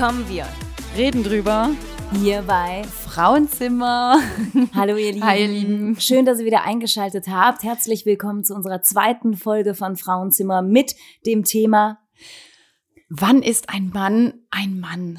Kommen wir. Reden drüber. Hier bei Frauenzimmer. Hallo ihr Lieben. Hi ihr Lieben. Schön, dass ihr wieder eingeschaltet habt. Herzlich willkommen zu unserer zweiten Folge von Frauenzimmer mit dem Thema Wann ist ein Mann ein Mann?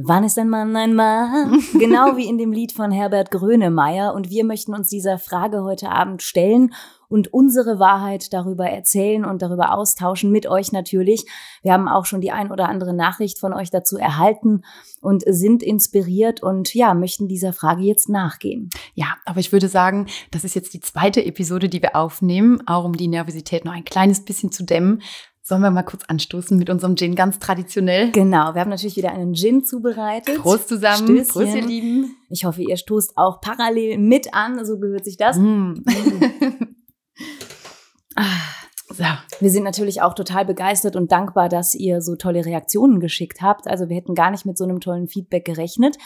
Wann ist ein Mann ein Mann? genau wie in dem Lied von Herbert Grönemeyer. Und wir möchten uns dieser Frage heute Abend stellen und unsere Wahrheit darüber erzählen und darüber austauschen mit euch natürlich. Wir haben auch schon die ein oder andere Nachricht von euch dazu erhalten und sind inspiriert und ja, möchten dieser Frage jetzt nachgehen. Ja, aber ich würde sagen, das ist jetzt die zweite Episode, die wir aufnehmen, auch um die Nervosität noch ein kleines bisschen zu dämmen. Sollen wir mal kurz anstoßen mit unserem Gin ganz traditionell? Genau, wir haben natürlich wieder einen Gin zubereitet. Prost zusammen. Stößchen. Prost, ihr Lieben. Ich hoffe, ihr stoßt auch parallel mit an, so gehört sich das. Mm. Ah, so. Wir sind natürlich auch total begeistert und dankbar, dass ihr so tolle Reaktionen geschickt habt. Also wir hätten gar nicht mit so einem tollen Feedback gerechnet.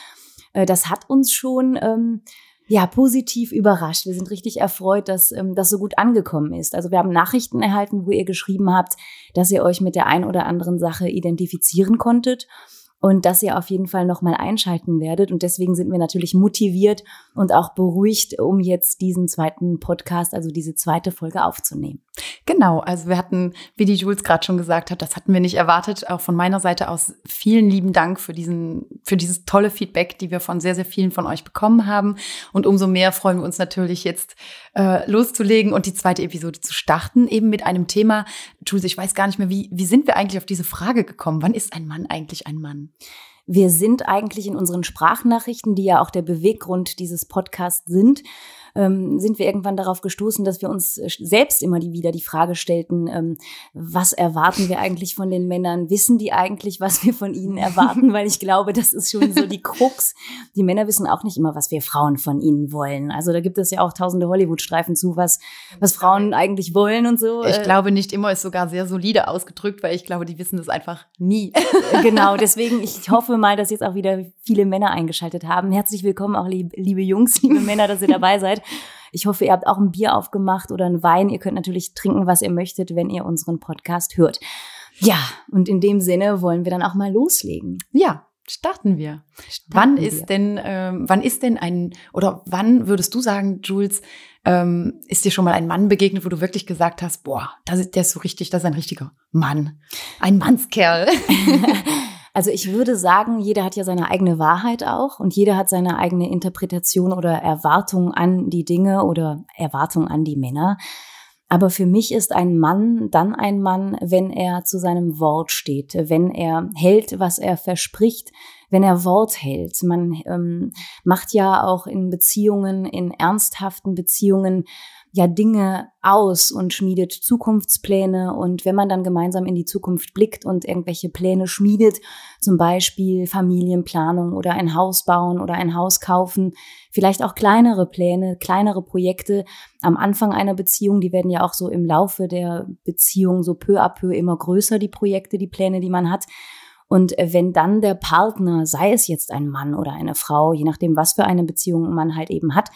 Äh, Das hat uns schon ähm, ja positiv überrascht. Wir sind richtig erfreut, dass ähm, das so gut angekommen ist. Also wir haben Nachrichten erhalten, wo ihr geschrieben habt, dass ihr euch mit der ein oder anderen Sache identifizieren konntet und dass ihr auf jeden Fall nochmal einschalten werdet. Und deswegen sind wir natürlich motiviert und auch beruhigt, um jetzt diesen zweiten Podcast, also diese zweite Folge aufzunehmen. Genau, also wir hatten, wie die Jules gerade schon gesagt hat, das hatten wir nicht erwartet. Auch von meiner Seite aus vielen lieben Dank für diesen, für dieses tolle Feedback, die wir von sehr, sehr vielen von euch bekommen haben. Und umso mehr freuen wir uns natürlich jetzt äh, loszulegen und die zweite Episode zu starten, eben mit einem Thema. Jules, ich weiß gar nicht mehr, wie, wie sind wir eigentlich auf diese Frage gekommen? Wann ist ein Mann eigentlich ein Mann? Wir sind eigentlich in unseren Sprachnachrichten, die ja auch der Beweggrund dieses Podcasts sind, ähm, sind wir irgendwann darauf gestoßen, dass wir uns äh, selbst immer die, wieder die Frage stellten, ähm, was erwarten wir eigentlich von den Männern? Wissen die eigentlich, was wir von ihnen erwarten? Weil ich glaube, das ist schon so die Krux. Die Männer wissen auch nicht immer, was wir Frauen von ihnen wollen. Also da gibt es ja auch tausende Hollywood-Streifen zu, was, was Frauen eigentlich wollen und so. Ich Äh, glaube, nicht immer ist sogar sehr solide ausgedrückt, weil ich glaube, die wissen das einfach nie. genau, deswegen, ich hoffe mal, dass jetzt auch wieder viele Männer eingeschaltet haben. Herzlich willkommen auch, lieb, liebe Jungs, liebe Männer, dass ihr dabei seid. Ich hoffe, ihr habt auch ein Bier aufgemacht oder einen Wein. Ihr könnt natürlich trinken, was ihr möchtet, wenn ihr unseren Podcast hört. Ja, und in dem Sinne wollen wir dann auch mal loslegen. Ja, starten wir. Starten wann wir. ist denn, ähm, wann ist denn ein, oder wann würdest du sagen, Jules, ähm, ist dir schon mal ein Mann begegnet, wo du wirklich gesagt hast, boah, das ist, der ist so richtig, das ist ein richtiger Mann. Ein Mannskerl. Also ich würde sagen, jeder hat ja seine eigene Wahrheit auch und jeder hat seine eigene Interpretation oder Erwartung an die Dinge oder Erwartung an die Männer. Aber für mich ist ein Mann dann ein Mann, wenn er zu seinem Wort steht, wenn er hält, was er verspricht, wenn er Wort hält. Man ähm, macht ja auch in Beziehungen, in ernsthaften Beziehungen, ja Dinge aus und schmiedet Zukunftspläne. Und wenn man dann gemeinsam in die Zukunft blickt und irgendwelche Pläne schmiedet, zum Beispiel Familienplanung oder ein Haus bauen oder ein Haus kaufen, vielleicht auch kleinere Pläne, kleinere Projekte am Anfang einer Beziehung, die werden ja auch so im Laufe der Beziehung so peu à peu immer größer, die Projekte, die Pläne, die man hat. Und wenn dann der Partner, sei es jetzt ein Mann oder eine Frau, je nachdem, was für eine Beziehung man halt eben hat,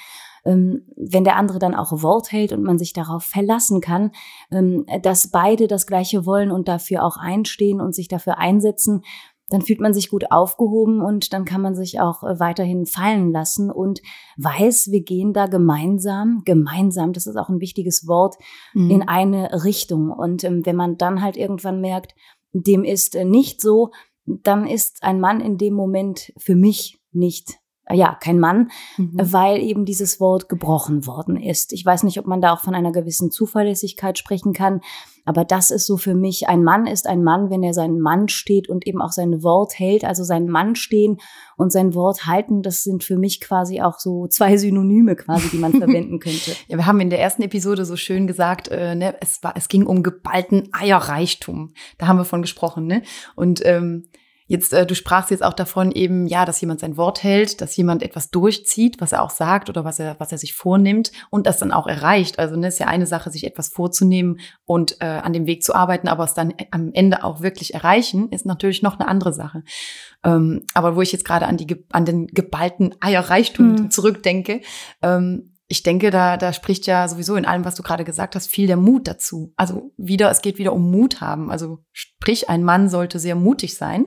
wenn der andere dann auch Wort hält und man sich darauf verlassen kann, ähm, dass beide das Gleiche wollen und dafür auch einstehen und sich dafür einsetzen, dann fühlt man sich gut aufgehoben und dann kann man sich auch äh, weiterhin fallen lassen und weiß, wir gehen da gemeinsam, gemeinsam, das ist auch ein wichtiges Wort, Mhm. in eine Richtung. Und ähm, wenn man dann halt irgendwann merkt, dem ist äh, nicht so, dann ist ein Mann in dem Moment für mich nicht, ja, kein Mann, Mhm. weil eben dieses Wort gebrochen worden ist. Ich weiß nicht, ob man da auch von einer gewissen Zuverlässigkeit sprechen kann, aber das ist so für mich, ein Mann ist ein Mann, wenn er seinen Mann steht und eben auch sein Wort hält, also sein Mann stehen und sein Wort halten, das sind für mich quasi auch so zwei Synonyme quasi, die man verwenden könnte. Ja, wir haben in der ersten Episode so schön gesagt, äh, ne, es, war, es ging um geballten Eierreichtum. Da haben wir von gesprochen, ne? Und ähm, Jetzt, äh, du sprachst jetzt auch davon eben, ja, dass jemand sein Wort hält, dass jemand etwas durchzieht, was er auch sagt oder was er, was er sich vornimmt und das dann auch erreicht. Also ne, ist ja eine Sache, sich etwas vorzunehmen und äh, an dem Weg zu arbeiten, aber es dann am Ende auch wirklich erreichen, ist natürlich noch eine andere Sache. Ähm, aber wo ich jetzt gerade an die an den geballten Eierreichtum Hm. zurückdenke, ähm, ich denke, da, da spricht ja sowieso in allem, was du gerade gesagt hast, viel der Mut dazu. Also wieder, es geht wieder um Mut haben. Also sprich, ein Mann sollte sehr mutig sein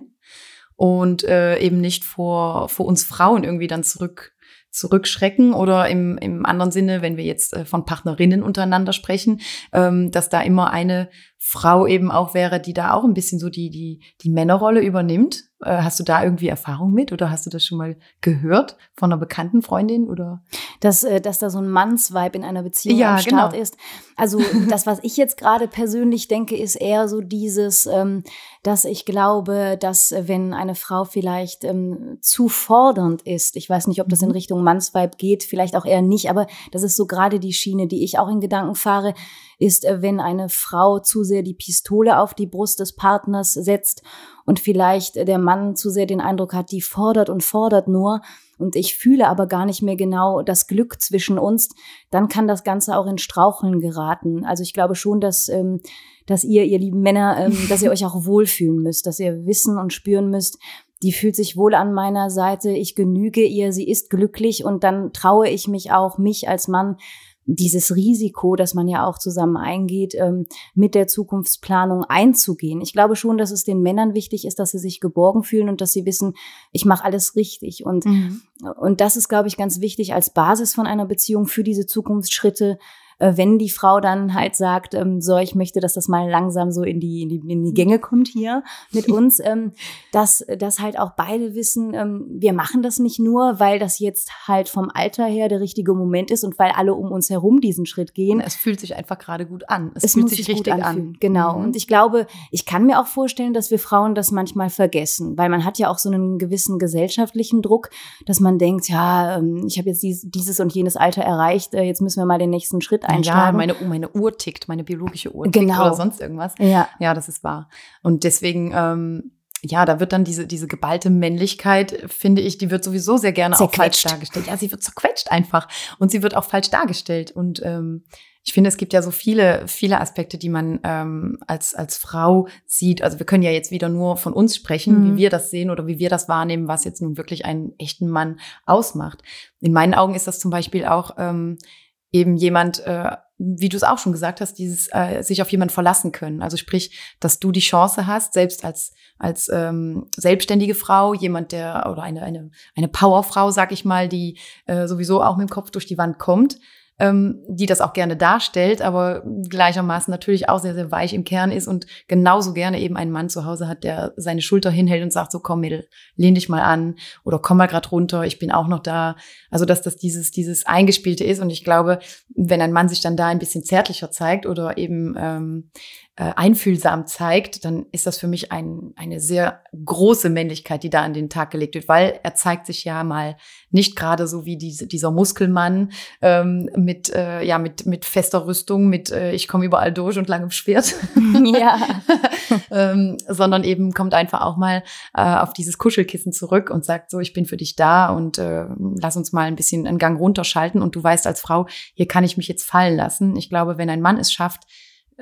und äh, eben nicht vor, vor uns Frauen irgendwie dann zurück zurückschrecken oder im, im anderen Sinne, wenn wir jetzt äh, von Partnerinnen untereinander sprechen, ähm, dass da immer eine Frau eben auch wäre, die da auch ein bisschen so die, die, die Männerrolle übernimmt. Äh, hast du da irgendwie Erfahrung mit oder hast du das schon mal gehört von einer bekannten Freundin oder? Dass, äh, dass da so ein Mannsvibe in einer Beziehung ja, am Start genau. ist. Also das, was ich jetzt gerade persönlich denke, ist eher so dieses, ähm, dass ich glaube, dass äh, wenn eine Frau vielleicht ähm, zu fordernd ist, ich weiß nicht, ob das in mhm. Richtung Mannsvibe geht, vielleicht auch eher nicht, aber das ist so gerade die Schiene, die ich auch in Gedanken fahre, ist, äh, wenn eine Frau zu sehr die Pistole auf die Brust des Partners setzt und vielleicht der Mann zu sehr den Eindruck hat, die fordert und fordert nur und ich fühle aber gar nicht mehr genau das Glück zwischen uns, dann kann das Ganze auch in Straucheln geraten. Also ich glaube schon, dass, ähm, dass ihr, ihr lieben Männer, ähm, dass ihr euch auch wohlfühlen müsst, dass ihr wissen und spüren müsst, die fühlt sich wohl an meiner Seite, ich genüge ihr, sie ist glücklich und dann traue ich mich auch, mich als Mann dieses Risiko, das man ja auch zusammen eingeht, ähm, mit der Zukunftsplanung einzugehen. Ich glaube schon, dass es den Männern wichtig ist, dass sie sich geborgen fühlen und dass sie wissen, ich mache alles richtig. Und, mhm. und das ist, glaube ich, ganz wichtig als Basis von einer Beziehung für diese Zukunftsschritte, wenn die Frau dann halt sagt, ähm, so, ich möchte, dass das mal langsam so in die, in die, in die Gänge kommt hier mit uns, ähm, dass, dass halt auch beide wissen, ähm, wir machen das nicht nur, weil das jetzt halt vom Alter her der richtige Moment ist und weil alle um uns herum diesen Schritt gehen. Es fühlt sich einfach gerade gut an. Es, es fühlt sich, sich richtig an. Genau. Mhm. Und ich glaube, ich kann mir auch vorstellen, dass wir Frauen das manchmal vergessen, weil man hat ja auch so einen gewissen gesellschaftlichen Druck, dass man denkt, ja, ich habe jetzt dieses und jenes Alter erreicht, äh, jetzt müssen wir mal den nächsten Schritt einschlagen. Ja, meine, meine Uhr tickt, meine biologische Uhr tickt genau. oder sonst irgendwas. Ja. ja, das ist wahr. Und deswegen, ähm, ja, da wird dann diese, diese geballte Männlichkeit, finde ich, die wird sowieso sehr gerne auch falsch dargestellt. Ja, sie wird zerquetscht einfach. Und sie wird auch falsch dargestellt. Und ähm, ich finde, es gibt ja so viele, viele Aspekte, die man ähm, als, als Frau sieht. Also wir können ja jetzt wieder nur von uns sprechen, mhm. wie wir das sehen oder wie wir das wahrnehmen, was jetzt nun wirklich einen echten Mann ausmacht. In meinen Augen ist das zum Beispiel auch ähm, eben jemand, äh, wie du es auch schon gesagt hast, dieses äh, sich auf jemanden verlassen können. Also sprich, dass du die Chance hast, selbst als als ähm, selbstständige Frau, jemand der oder eine eine eine Powerfrau, sag ich mal, die äh, sowieso auch mit dem Kopf durch die Wand kommt, ähm, die das auch gerne darstellt, aber gleichermaßen natürlich auch sehr, sehr weich im Kern ist und genauso gerne eben einen Mann zu Hause hat, der seine Schulter hinhält und sagt, so komm Mädel, lehn dich mal an oder komm mal grad runter, ich bin auch noch da. Also dass das dieses, dieses Eingespielte ist und ich glaube, wenn ein Mann sich dann da ein bisschen zärtlicher zeigt oder eben ähm, äh, einfühlsam zeigt, dann ist das für mich ein, eine sehr große Männlichkeit, die da an den Tag gelegt wird, weil er zeigt sich ja mal nicht gerade so wie diese, dieser Muskelmann ähm, mit, äh, ja, mit, mit fester Rüstung, mit äh, ich komme überall durch und langem Schwert, ja. ähm, sondern eben kommt einfach auch mal äh, auf dieses Kuschelkissen zurück und sagt so, ich bin für dich da und äh, lass uns mal ein bisschen einen Gang runterschalten und du weißt als Frau, hier kann ich mich jetzt fallen lassen. Ich glaube, wenn ein Mann es schafft,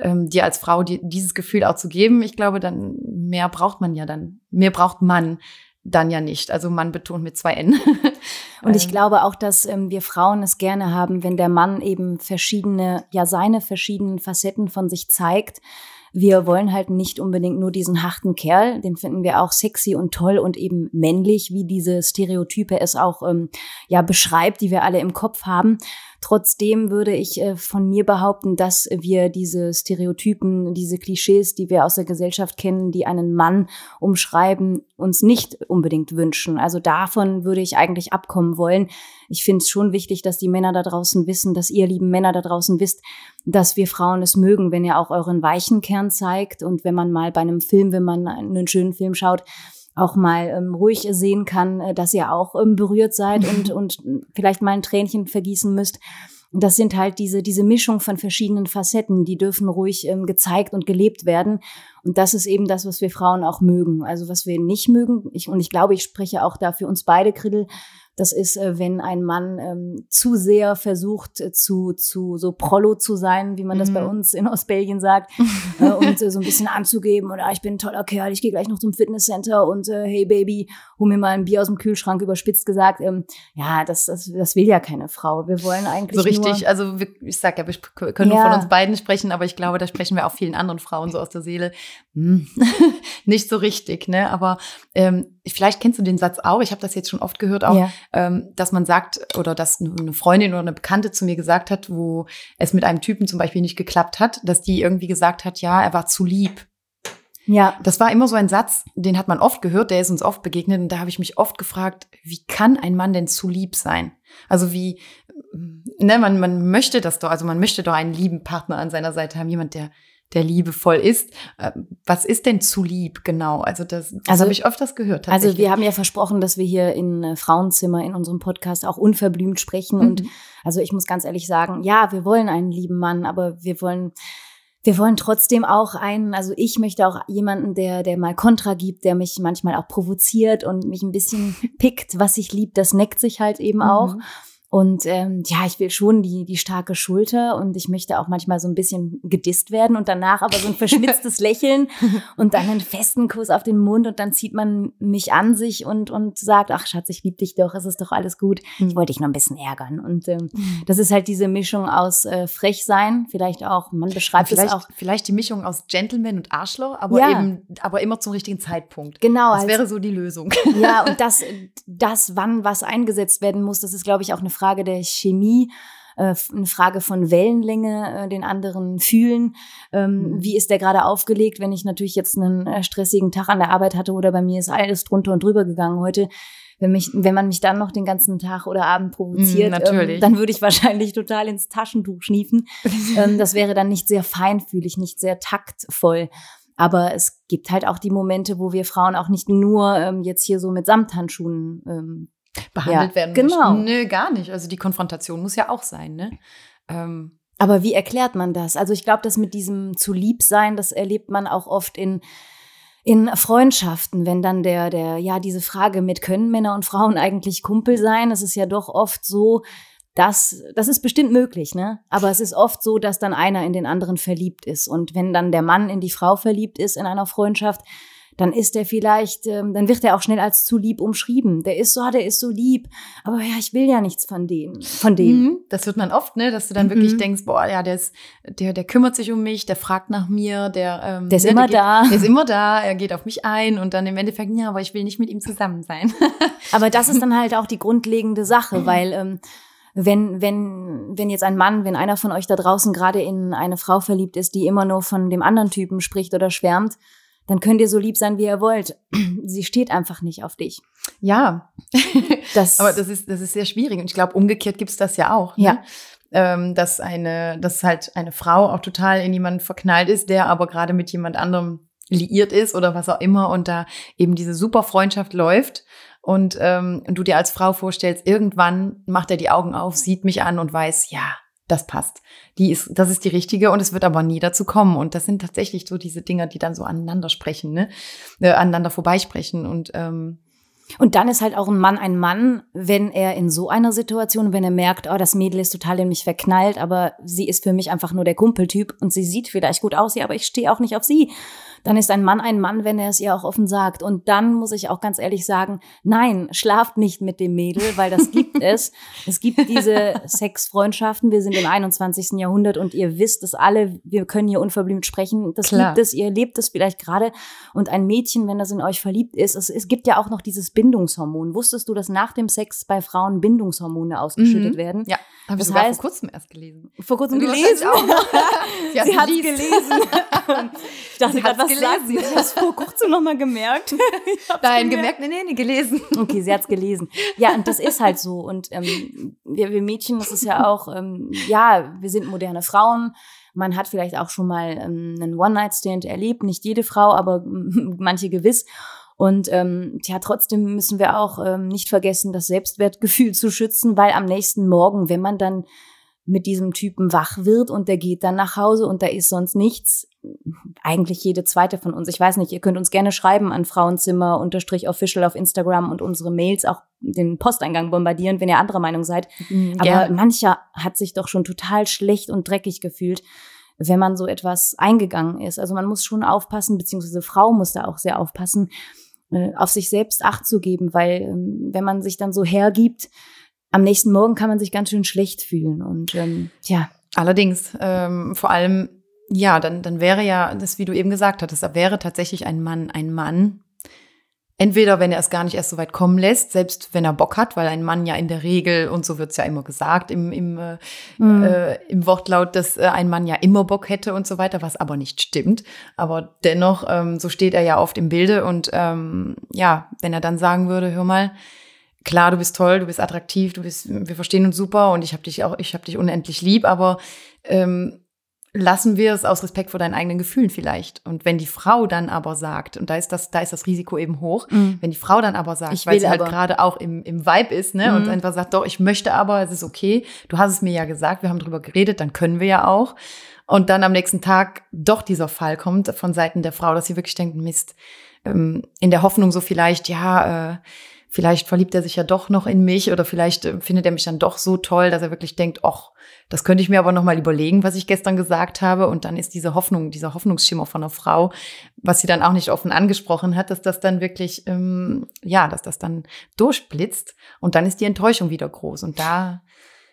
ähm, dir als Frau die, dieses Gefühl auch zu geben. Ich glaube, dann mehr braucht man ja dann. Mehr braucht man dann ja nicht. Also Mann betont mit zwei N. Und ich ähm. glaube auch, dass ähm, wir Frauen es gerne haben, wenn der Mann eben verschiedene, ja seine verschiedenen Facetten von sich zeigt. Wir wollen halt nicht unbedingt nur diesen harten Kerl, den finden wir auch sexy und toll und eben männlich, wie diese Stereotype es auch ähm, ja beschreibt, die wir alle im Kopf haben, Trotzdem würde ich äh, von mir behaupten, dass wir diese Stereotypen, diese Klischees, die wir aus der Gesellschaft kennen, die einen Mann umschreiben, uns nicht unbedingt wünschen. Also davon würde ich eigentlich abkommen wollen. Ich finde es schon wichtig, dass die Männer da draußen wissen, dass ihr lieben Männer da draußen wisst, dass wir Frauen es mögen, wenn ihr auch euren weichen Kern zeigt und wenn man mal bei einem Film, wenn man einen schönen Film schaut, auch mal ähm, ruhig sehen kann, äh, dass ihr auch ähm, berührt seid und, und vielleicht mal ein Tränchen vergießen müsst. Das sind halt diese, diese Mischung von verschiedenen Facetten, die dürfen ruhig ähm, gezeigt und gelebt werden. Und das ist eben das, was wir Frauen auch mögen. Also was wir nicht mögen, ich, und ich glaube, ich spreche auch da für uns beide, Kriddel, Das ist, äh, wenn ein Mann ähm, zu sehr versucht, äh, zu, zu so Prollo zu sein, wie man das bei Mhm. uns in Ostbelgien sagt, äh, und äh, so ein bisschen anzugeben oder ich bin ein toller Kerl, ich gehe gleich noch zum Fitnesscenter und äh, hey Baby, hol mir mal ein Bier aus dem Kühlschrank, überspitzt gesagt. Ähm, ja, das, das, das will ja keine Frau. Wir wollen eigentlich So richtig, nur, also ich sag ja, wir können nur Ja. von uns beiden sprechen, aber ich glaube, da sprechen wir auch vielen anderen Frauen so aus der Seele. Hm, nicht so richtig, ne? Aber ähm, vielleicht kennst du den Satz auch, ich habe das jetzt schon oft gehört, auch, ja, dass man sagt, oder dass eine Freundin oder eine Bekannte zu mir gesagt hat, wo es mit einem Typen zum Beispiel nicht geklappt hat, dass die irgendwie gesagt hat, ja, er war zu lieb. ja, Das war immer so ein Satz, den hat man oft gehört, der ist uns oft begegnet und da habe ich mich oft gefragt, wie kann ein Mann denn zu lieb sein? Also wie, ne, man, man möchte das doch, also man möchte doch einen lieben Partner an seiner Seite haben, jemand, der, der liebevoll ist. Äh, Was ist denn zu lieb genau? Also das, das Also- habe ich öfters gehört. Also wir haben ja versprochen, dass wir hier in äh, Frauenzimmer in unserem Podcast auch unverblümt sprechen. Und Mhm. also ich muss ganz ehrlich sagen, ja, wir wollen einen lieben Mann, aber wir wollen, wir wollen trotzdem auch einen, also ich möchte auch jemanden, der, der mal Kontra gibt, der mich manchmal auch provoziert und mich ein bisschen pickt, was ich lieb, das neckt sich halt eben auch. Mhm. Und ähm, ja, ich will schon die, die starke Schulter und ich möchte auch manchmal so ein bisschen gedisst werden und danach aber so ein verschmitztes Lächeln und dann einen festen Kuss auf den Mund und dann zieht man mich an sich und, und sagt, ach Schatz, ich liebe dich doch, es ist doch alles gut. Ich wollte dich noch ein bisschen ärgern. Und ähm, das ist halt diese Mischung aus äh, frech sein, vielleicht auch, man beschreibt es vielleicht, auch. vielleicht die Mischung aus Gentleman und Arschloch, aber Ja. eben, aber immer zum richtigen Zeitpunkt. Genau, Das als- wäre so die Lösung. Ja, und das, das, wann was eingesetzt werden muss, das ist, glaube ich, auch eine Frage der Chemie, äh, eine Frage von Wellenlänge, äh, den anderen fühlen. Ähm, Mhm. Wie ist der gerade aufgelegt, wenn ich natürlich jetzt einen äh, stressigen Tag an der Arbeit hatte oder bei mir ist alles drunter und drüber gegangen heute. Wenn, mich, wenn man mich dann noch den ganzen Tag oder Abend provoziert, natürlich. Ähm, dann würde ich wahrscheinlich total ins Taschentuch schniefen. ähm, das wäre dann nicht sehr feinfühlig, nicht sehr taktvoll. Aber es gibt halt auch die Momente, wo wir Frauen auch nicht nur ähm, jetzt hier so mit Samthandschuhen ähm, behandelt Ja, werden genau. möchten. Nö, gar nicht. Also die Konfrontation muss ja auch sein, ne? Ähm, Aber wie erklärt man das? Also ich glaube, das mit diesem zu lieb sein, das erlebt man auch oft in in Freundschaften, wenn dann der der ja diese Frage mit können Männer und Frauen eigentlich Kumpel sein, es ist ja doch oft so, dass das ist bestimmt möglich, ne? Aber es ist oft so, dass dann einer in den anderen verliebt ist und wenn dann der Mann in die Frau verliebt ist in einer Freundschaft, dann ist er vielleicht, ähm, dann wird er auch schnell als zu lieb umschrieben. Der ist so, ah, der ist so lieb, aber ja, ich will ja nichts von dem, von dem. Mhm. Das hört man oft, ne, dass du dann Mhm. wirklich denkst, boah, ja, der ist, der, der kümmert sich um mich, der fragt nach mir, der, ähm, Der ist ne, immer geht, da. Der ist immer da, er geht auf mich ein und dann im Endeffekt, ja, aber ich will nicht mit ihm zusammen sein. Aber das ist dann halt auch die grundlegende Sache, weil ähm, wenn, wenn, wenn jetzt ein Mann, wenn einer von euch da draußen gerade in eine Frau verliebt ist, die immer nur von dem anderen Typen spricht oder schwärmt, dann könnt ihr so lieb sein, wie ihr wollt. Sie steht einfach nicht auf dich. ja, Das, aber das ist, das ist sehr schwierig und ich glaube, umgekehrt gibt's das ja auch. Ne? Ja. Ähm, dass eine, dass halt eine Frau auch total in jemanden verknallt ist, der aber gerade mit jemand anderem liiert ist oder was auch immer und da eben diese super Freundschaft läuft und, ähm, und du dir als Frau vorstellst, irgendwann macht er die Augen auf, sieht mich an und weiß, ja, das passt. Die ist, das ist die richtige und es wird aber nie dazu kommen. Und das sind tatsächlich so diese Dinger, die dann so aneinander sprechen, ne? Äh, aneinander vorbeisprechen. Und ähm, Und dann ist halt auch ein Mann ein Mann, wenn er in so einer Situation, wenn er merkt, oh, das Mädel ist total in mich verknallt, aber sie ist für mich einfach nur der Kumpeltyp und sie sieht vielleicht gut aus, ja, aber ich stehe auch nicht auf sie. Dann ist ein Mann ein Mann, wenn er es ihr auch offen sagt. Und dann muss ich auch ganz ehrlich sagen, nein, schlaft nicht mit dem Mädel, weil das gibt es. Es gibt diese Sexfreundschaften. Wir sind im 21. Jahrhundert und ihr wisst es alle, wir können hier unverblümt sprechen. Das Klar. liebt es, ihr lebt es vielleicht gerade. Und ein Mädchen, wenn das in euch verliebt ist, es, es gibt ja auch noch dieses Bindungshormon. Wusstest du, dass nach dem Sex bei Frauen Bindungshormone ausgeschüttet Mhm. werden? ja, habe ich heißt- vor kurzem erst gelesen. Vor kurzem gelesen. sie sie hat gelesen. ich dachte gerade, hat's was sagt sie? gelesen. Ich habe es vor kurzem noch mal gemerkt. Nein, gemerkt, nee, nee, nee, gelesen. Okay, sie hat's gelesen. Ja, und das ist halt so. Und ähm, wir, wir Mädchen, das ist ja auch, ähm, ja, wir sind moderne Frauen. Man hat vielleicht auch schon mal ähm, einen One-Night-Stand erlebt. Nicht jede Frau, aber manche gewiss. Und ähm, ja, trotzdem müssen wir auch ähm, nicht vergessen, das Selbstwertgefühl zu schützen, weil am nächsten Morgen, wenn man dann mit diesem Typen wach wird und der geht dann nach Hause und da ist sonst nichts, eigentlich jede zweite von uns. Ich weiß nicht, ihr könnt uns gerne schreiben an Frauenzimmer unterstrich official auf Instagram und unsere Mails auch den Posteingang bombardieren, wenn ihr anderer Meinung seid. Mhm, Aber mancher hat sich doch schon total schlecht und dreckig gefühlt, wenn man so etwas eingegangen ist. Also man muss schon aufpassen, beziehungsweise Frau muss da auch sehr aufpassen, äh, auf sich selbst Acht zu geben, weil ähm, wenn man sich dann so hergibt, am nächsten Morgen kann man sich ganz schön schlecht fühlen. Und ähm, ja. Allerdings, ähm, vor allem, ja, dann, dann wäre ja, das, wie du eben gesagt hattest, da wäre tatsächlich ein Mann ein Mann, Entweder, wenn er es gar nicht erst so weit kommen lässt, selbst wenn er Bock hat, weil ein Mann ja in der Regel, und so wird's ja immer gesagt im, im, äh, mhm. äh, im Wortlaut, dass äh, ein Mann ja immer Bock hätte und so weiter, was aber nicht stimmt. Aber dennoch, ähm, so steht er ja oft im Bilde. Und ähm, ja, wenn er dann sagen würde, hör mal, klar, du bist toll, du bist attraktiv, du bist, wir verstehen uns super und ich habe dich auch, ich habe dich unendlich lieb, aber ähm, lassen wir es aus Respekt vor deinen eigenen Gefühlen vielleicht. Und wenn die Frau dann aber sagt, und da ist das, da ist das Risiko eben hoch, mhm. wenn die Frau dann aber sagt, weil sie halt gerade auch im, im Vibe ist, ne, mhm. und einfach sagt, doch, ich möchte aber, es ist okay, du hast es mir ja gesagt, wir haben drüber geredet, dann können wir ja auch. Und dann am nächsten Tag doch dieser Fall kommt von Seiten der Frau, dass sie wirklich denkt, Mist, ähm, in der Hoffnung so vielleicht, ja, äh, vielleicht verliebt er sich ja doch noch in mich oder vielleicht äh, findet er mich dann doch so toll, dass er wirklich denkt, ach, das könnte ich mir aber noch mal überlegen, was ich gestern gesagt habe. Und dann ist diese Hoffnung, dieser Hoffnungsschimmer von einer Frau, was sie dann auch nicht offen angesprochen hat, dass das dann wirklich, ähm, ja, dass das dann durchblitzt. Und dann ist die Enttäuschung wieder groß. Und da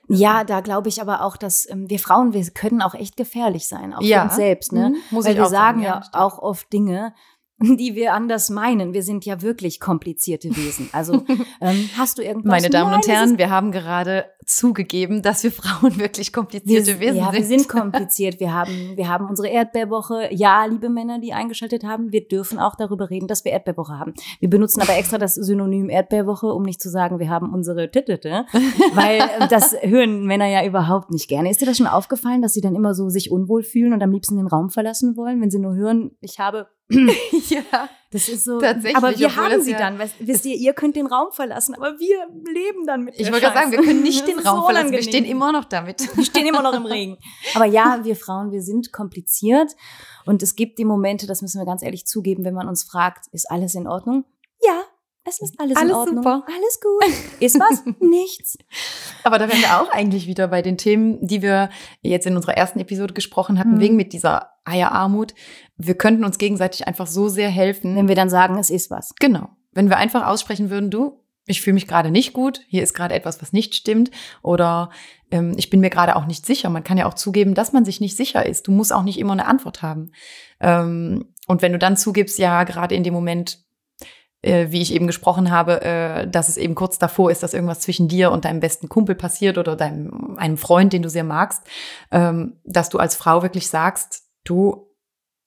ja, da glaube ich aber auch, dass ähm, wir Frauen, wir können auch echt gefährlich sein, auch ja. für uns selbst, ne? Mhm, muss Weil ich wir sagen ja, ja auch oft Dinge, die wir anders meinen. Wir sind ja wirklich komplizierte Wesen. Also ähm, hast du irgendwas? Meine Damen Nein, und Herren, wir haben gerade zugegeben, dass wir Frauen wirklich komplizierte wir, Wesen ja, sind. Ja, wir sind kompliziert. Wir haben, wir haben unsere Erdbeerwoche. Ja, liebe Männer, die eingeschaltet haben, wir dürfen auch darüber reden, dass wir Erdbeerwoche haben. Wir benutzen aber extra das Synonym Erdbeerwoche, um nicht zu sagen, wir haben unsere Tittete, weil äh, das hören Männer ja überhaupt nicht gerne. Ist dir das schon aufgefallen, dass sie dann immer so sich unwohl fühlen und am liebsten den Raum verlassen wollen, wenn sie nur hören, ich habe ja, das ist so. Tatsächlich. Aber wir haben sie ja dann. Wisst ihr, ihr könnt den Raum verlassen, aber wir leben dann mit Ich wollte gerade sagen, wir können nicht den Raum so verlassen. Wir stehen immer noch damit. Wir stehen immer noch im Regen. Aber ja, wir Frauen, wir sind kompliziert. Und es gibt die Momente, das müssen wir ganz ehrlich zugeben, wenn man uns fragt, ist alles in Ordnung? Ja, es ist alles, alles in Ordnung. Super. Alles gut. Ist was? Nichts. Aber da wären wir auch eigentlich wieder bei den Themen, die wir jetzt in unserer ersten Episode gesprochen hatten, mhm. wegen mit dieser Eierarmut. Wir könnten uns gegenseitig einfach so sehr helfen. Wenn wir dann sagen, es ist was. Genau. Wenn wir einfach aussprechen würden, du, ich fühle mich gerade nicht gut, hier ist gerade etwas, was nicht stimmt oder ähm, ich bin mir gerade auch nicht sicher. Man kann ja auch zugeben, dass man sich nicht sicher ist. Du musst auch nicht immer eine Antwort haben. Ähm, und wenn du dann zugibst, ja, gerade in dem Moment äh, wie ich eben gesprochen habe, äh, dass es eben kurz davor ist, dass irgendwas zwischen dir und deinem besten Kumpel passiert oder deinem einem Freund, den du sehr magst, ähm, dass du als Frau wirklich sagst, du,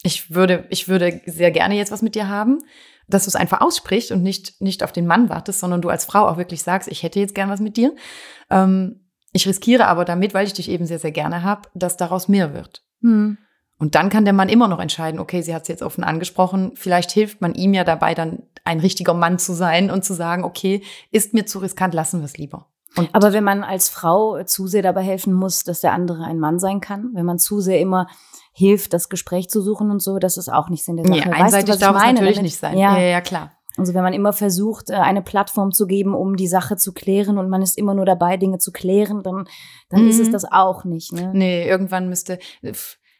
ich würde, ich würde sehr gerne jetzt was mit dir haben, dass du es einfach aussprichst und nicht nicht auf den Mann wartest, sondern du als Frau auch wirklich sagst, ich hätte jetzt gern was mit dir. Ähm, ich riskiere aber damit, weil ich dich eben sehr sehr gerne habe, dass daraus mehr wird. Hm. Und dann kann der Mann immer noch entscheiden, okay, sie hat es jetzt offen angesprochen, vielleicht hilft man ihm ja dabei, dann ein richtiger Mann zu sein und zu sagen, okay, ist mir zu riskant, lassen wir es lieber. Und Aber wenn man als Frau zu sehr dabei helfen muss, dass der andere ein Mann sein kann, wenn man zu sehr immer hilft, das Gespräch zu suchen und so, das ist auch nicht Sinn der Sache. Nee, einseitig weißt du, darf es natürlich Damit, nicht sein. Ja. ja, ja, klar. Also wenn man immer versucht, äh, eine Plattform zu geben, um die Sache zu klären und man ist immer nur dabei, Dinge zu klären, dann, dann mhm. ist es mhm. das auch nicht. Ne? Nee, irgendwann müsste,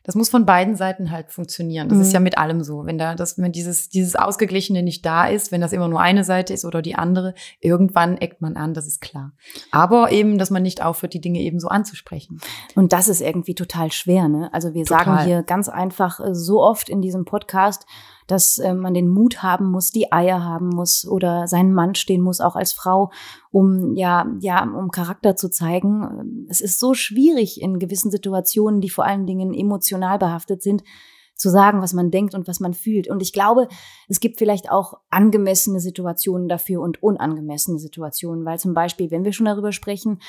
das muss von beiden Seiten halt funktionieren. Das mhm. ist ja mit allem so. Wenn da das, wenn dieses, dieses Ausgeglichene nicht da ist, wenn das immer nur eine Seite ist oder die andere, irgendwann eckt man an, das ist klar. Aber eben, dass man nicht aufhört, die Dinge eben so anzusprechen. Und das ist irgendwie total schwer, ne? Also wir total. sagen hier ganz einfach äh, so oft in diesem Podcast, dass äh, man den Mut haben muss, die Eier haben muss oder seinen Mann stehen muss, auch als Frau, um ja, ja, um Charakter zu zeigen. Es ist so schwierig in gewissen Situationen, die vor allen Dingen emotional behaftet sind, zu sagen, was man denkt und was man fühlt. Und ich glaube, es gibt vielleicht auch angemessene Situationen dafür und unangemessene Situationen, weil zum Beispiel, wenn wir schon darüber sprechen,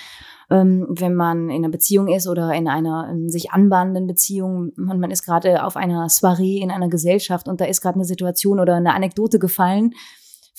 ähm, wenn man in einer Beziehung ist oder in einer in sich anbahnenden Beziehung und man ist gerade auf einer Soiree in einer Gesellschaft und da ist gerade eine Situation oder eine Anekdote gefallen,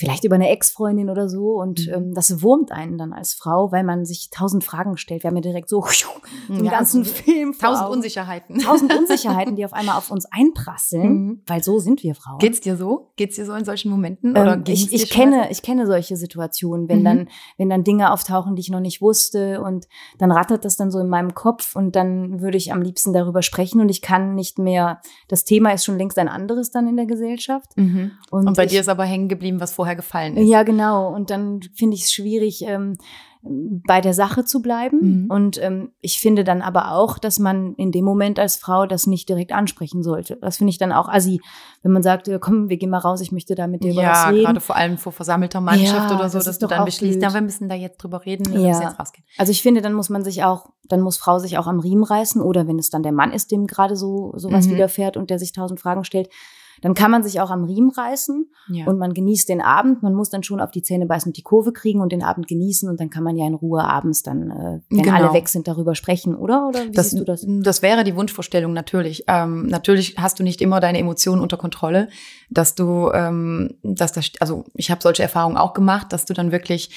vielleicht über eine Ex-Freundin oder so und Mhm. ähm, das wurmt einen dann als Frau, weil man sich tausend Fragen stellt. Wir haben ja direkt so den Ja, ganzen so Film vor Tausend Augen. Unsicherheiten. tausend Unsicherheiten, die auf einmal auf uns einprasseln, Mhm. weil so sind wir Frauen. Geht's dir so? Geht's dir so in solchen Momenten? Oder Ähm, ich, ich kenne, ich kenne solche Situationen, wenn Mhm. dann, wenn dann Dinge auftauchen, die ich noch nicht wusste und dann rattert das dann so in meinem Kopf und dann würde ich am liebsten darüber sprechen und ich kann nicht mehr, das Thema ist schon längst ein anderes dann in der Gesellschaft. so? Mhm. Und, Und bei ich, dir ist aber hängen geblieben, was vorher gefallen ist. Ja, genau. Und dann finde ich es schwierig, ähm, bei der Sache zu bleiben. Mhm. Und ähm, ich finde dann aber auch, dass man in dem Moment als Frau das nicht direkt ansprechen sollte. Das finde ich dann auch assi, wenn man sagt, äh, komm, wir gehen mal raus, ich möchte da mit dir über Ja, was reden. gerade vor allem vor versammelter Mannschaft Ja, oder so, das dass du dann beschließt, blöd. ja, wir müssen da jetzt drüber reden, wir Ja. müssen jetzt rausgehen. Also ich finde, dann muss man sich auch, dann muss Frau sich auch am Riemen reißen oder wenn es dann der Mann ist, dem gerade so sowas Mhm. widerfährt und der sich tausend Fragen stellt, dann kann man sich auch am Riemen reißen Ja. und man genießt den Abend. Man muss dann schon auf die Zähne beißen und die Kurve kriegen und den Abend genießen und dann kann man ja in Ruhe abends dann, äh, wenn Genau. alle weg sind, darüber sprechen, oder? Oder wie das, siehst du das? das wäre die Wunschvorstellung natürlich. Ähm, natürlich hast du nicht immer deine Emotionen unter Kontrolle, dass du, ähm, dass das, also ich habe solche Erfahrungen auch gemacht, dass du dann wirklich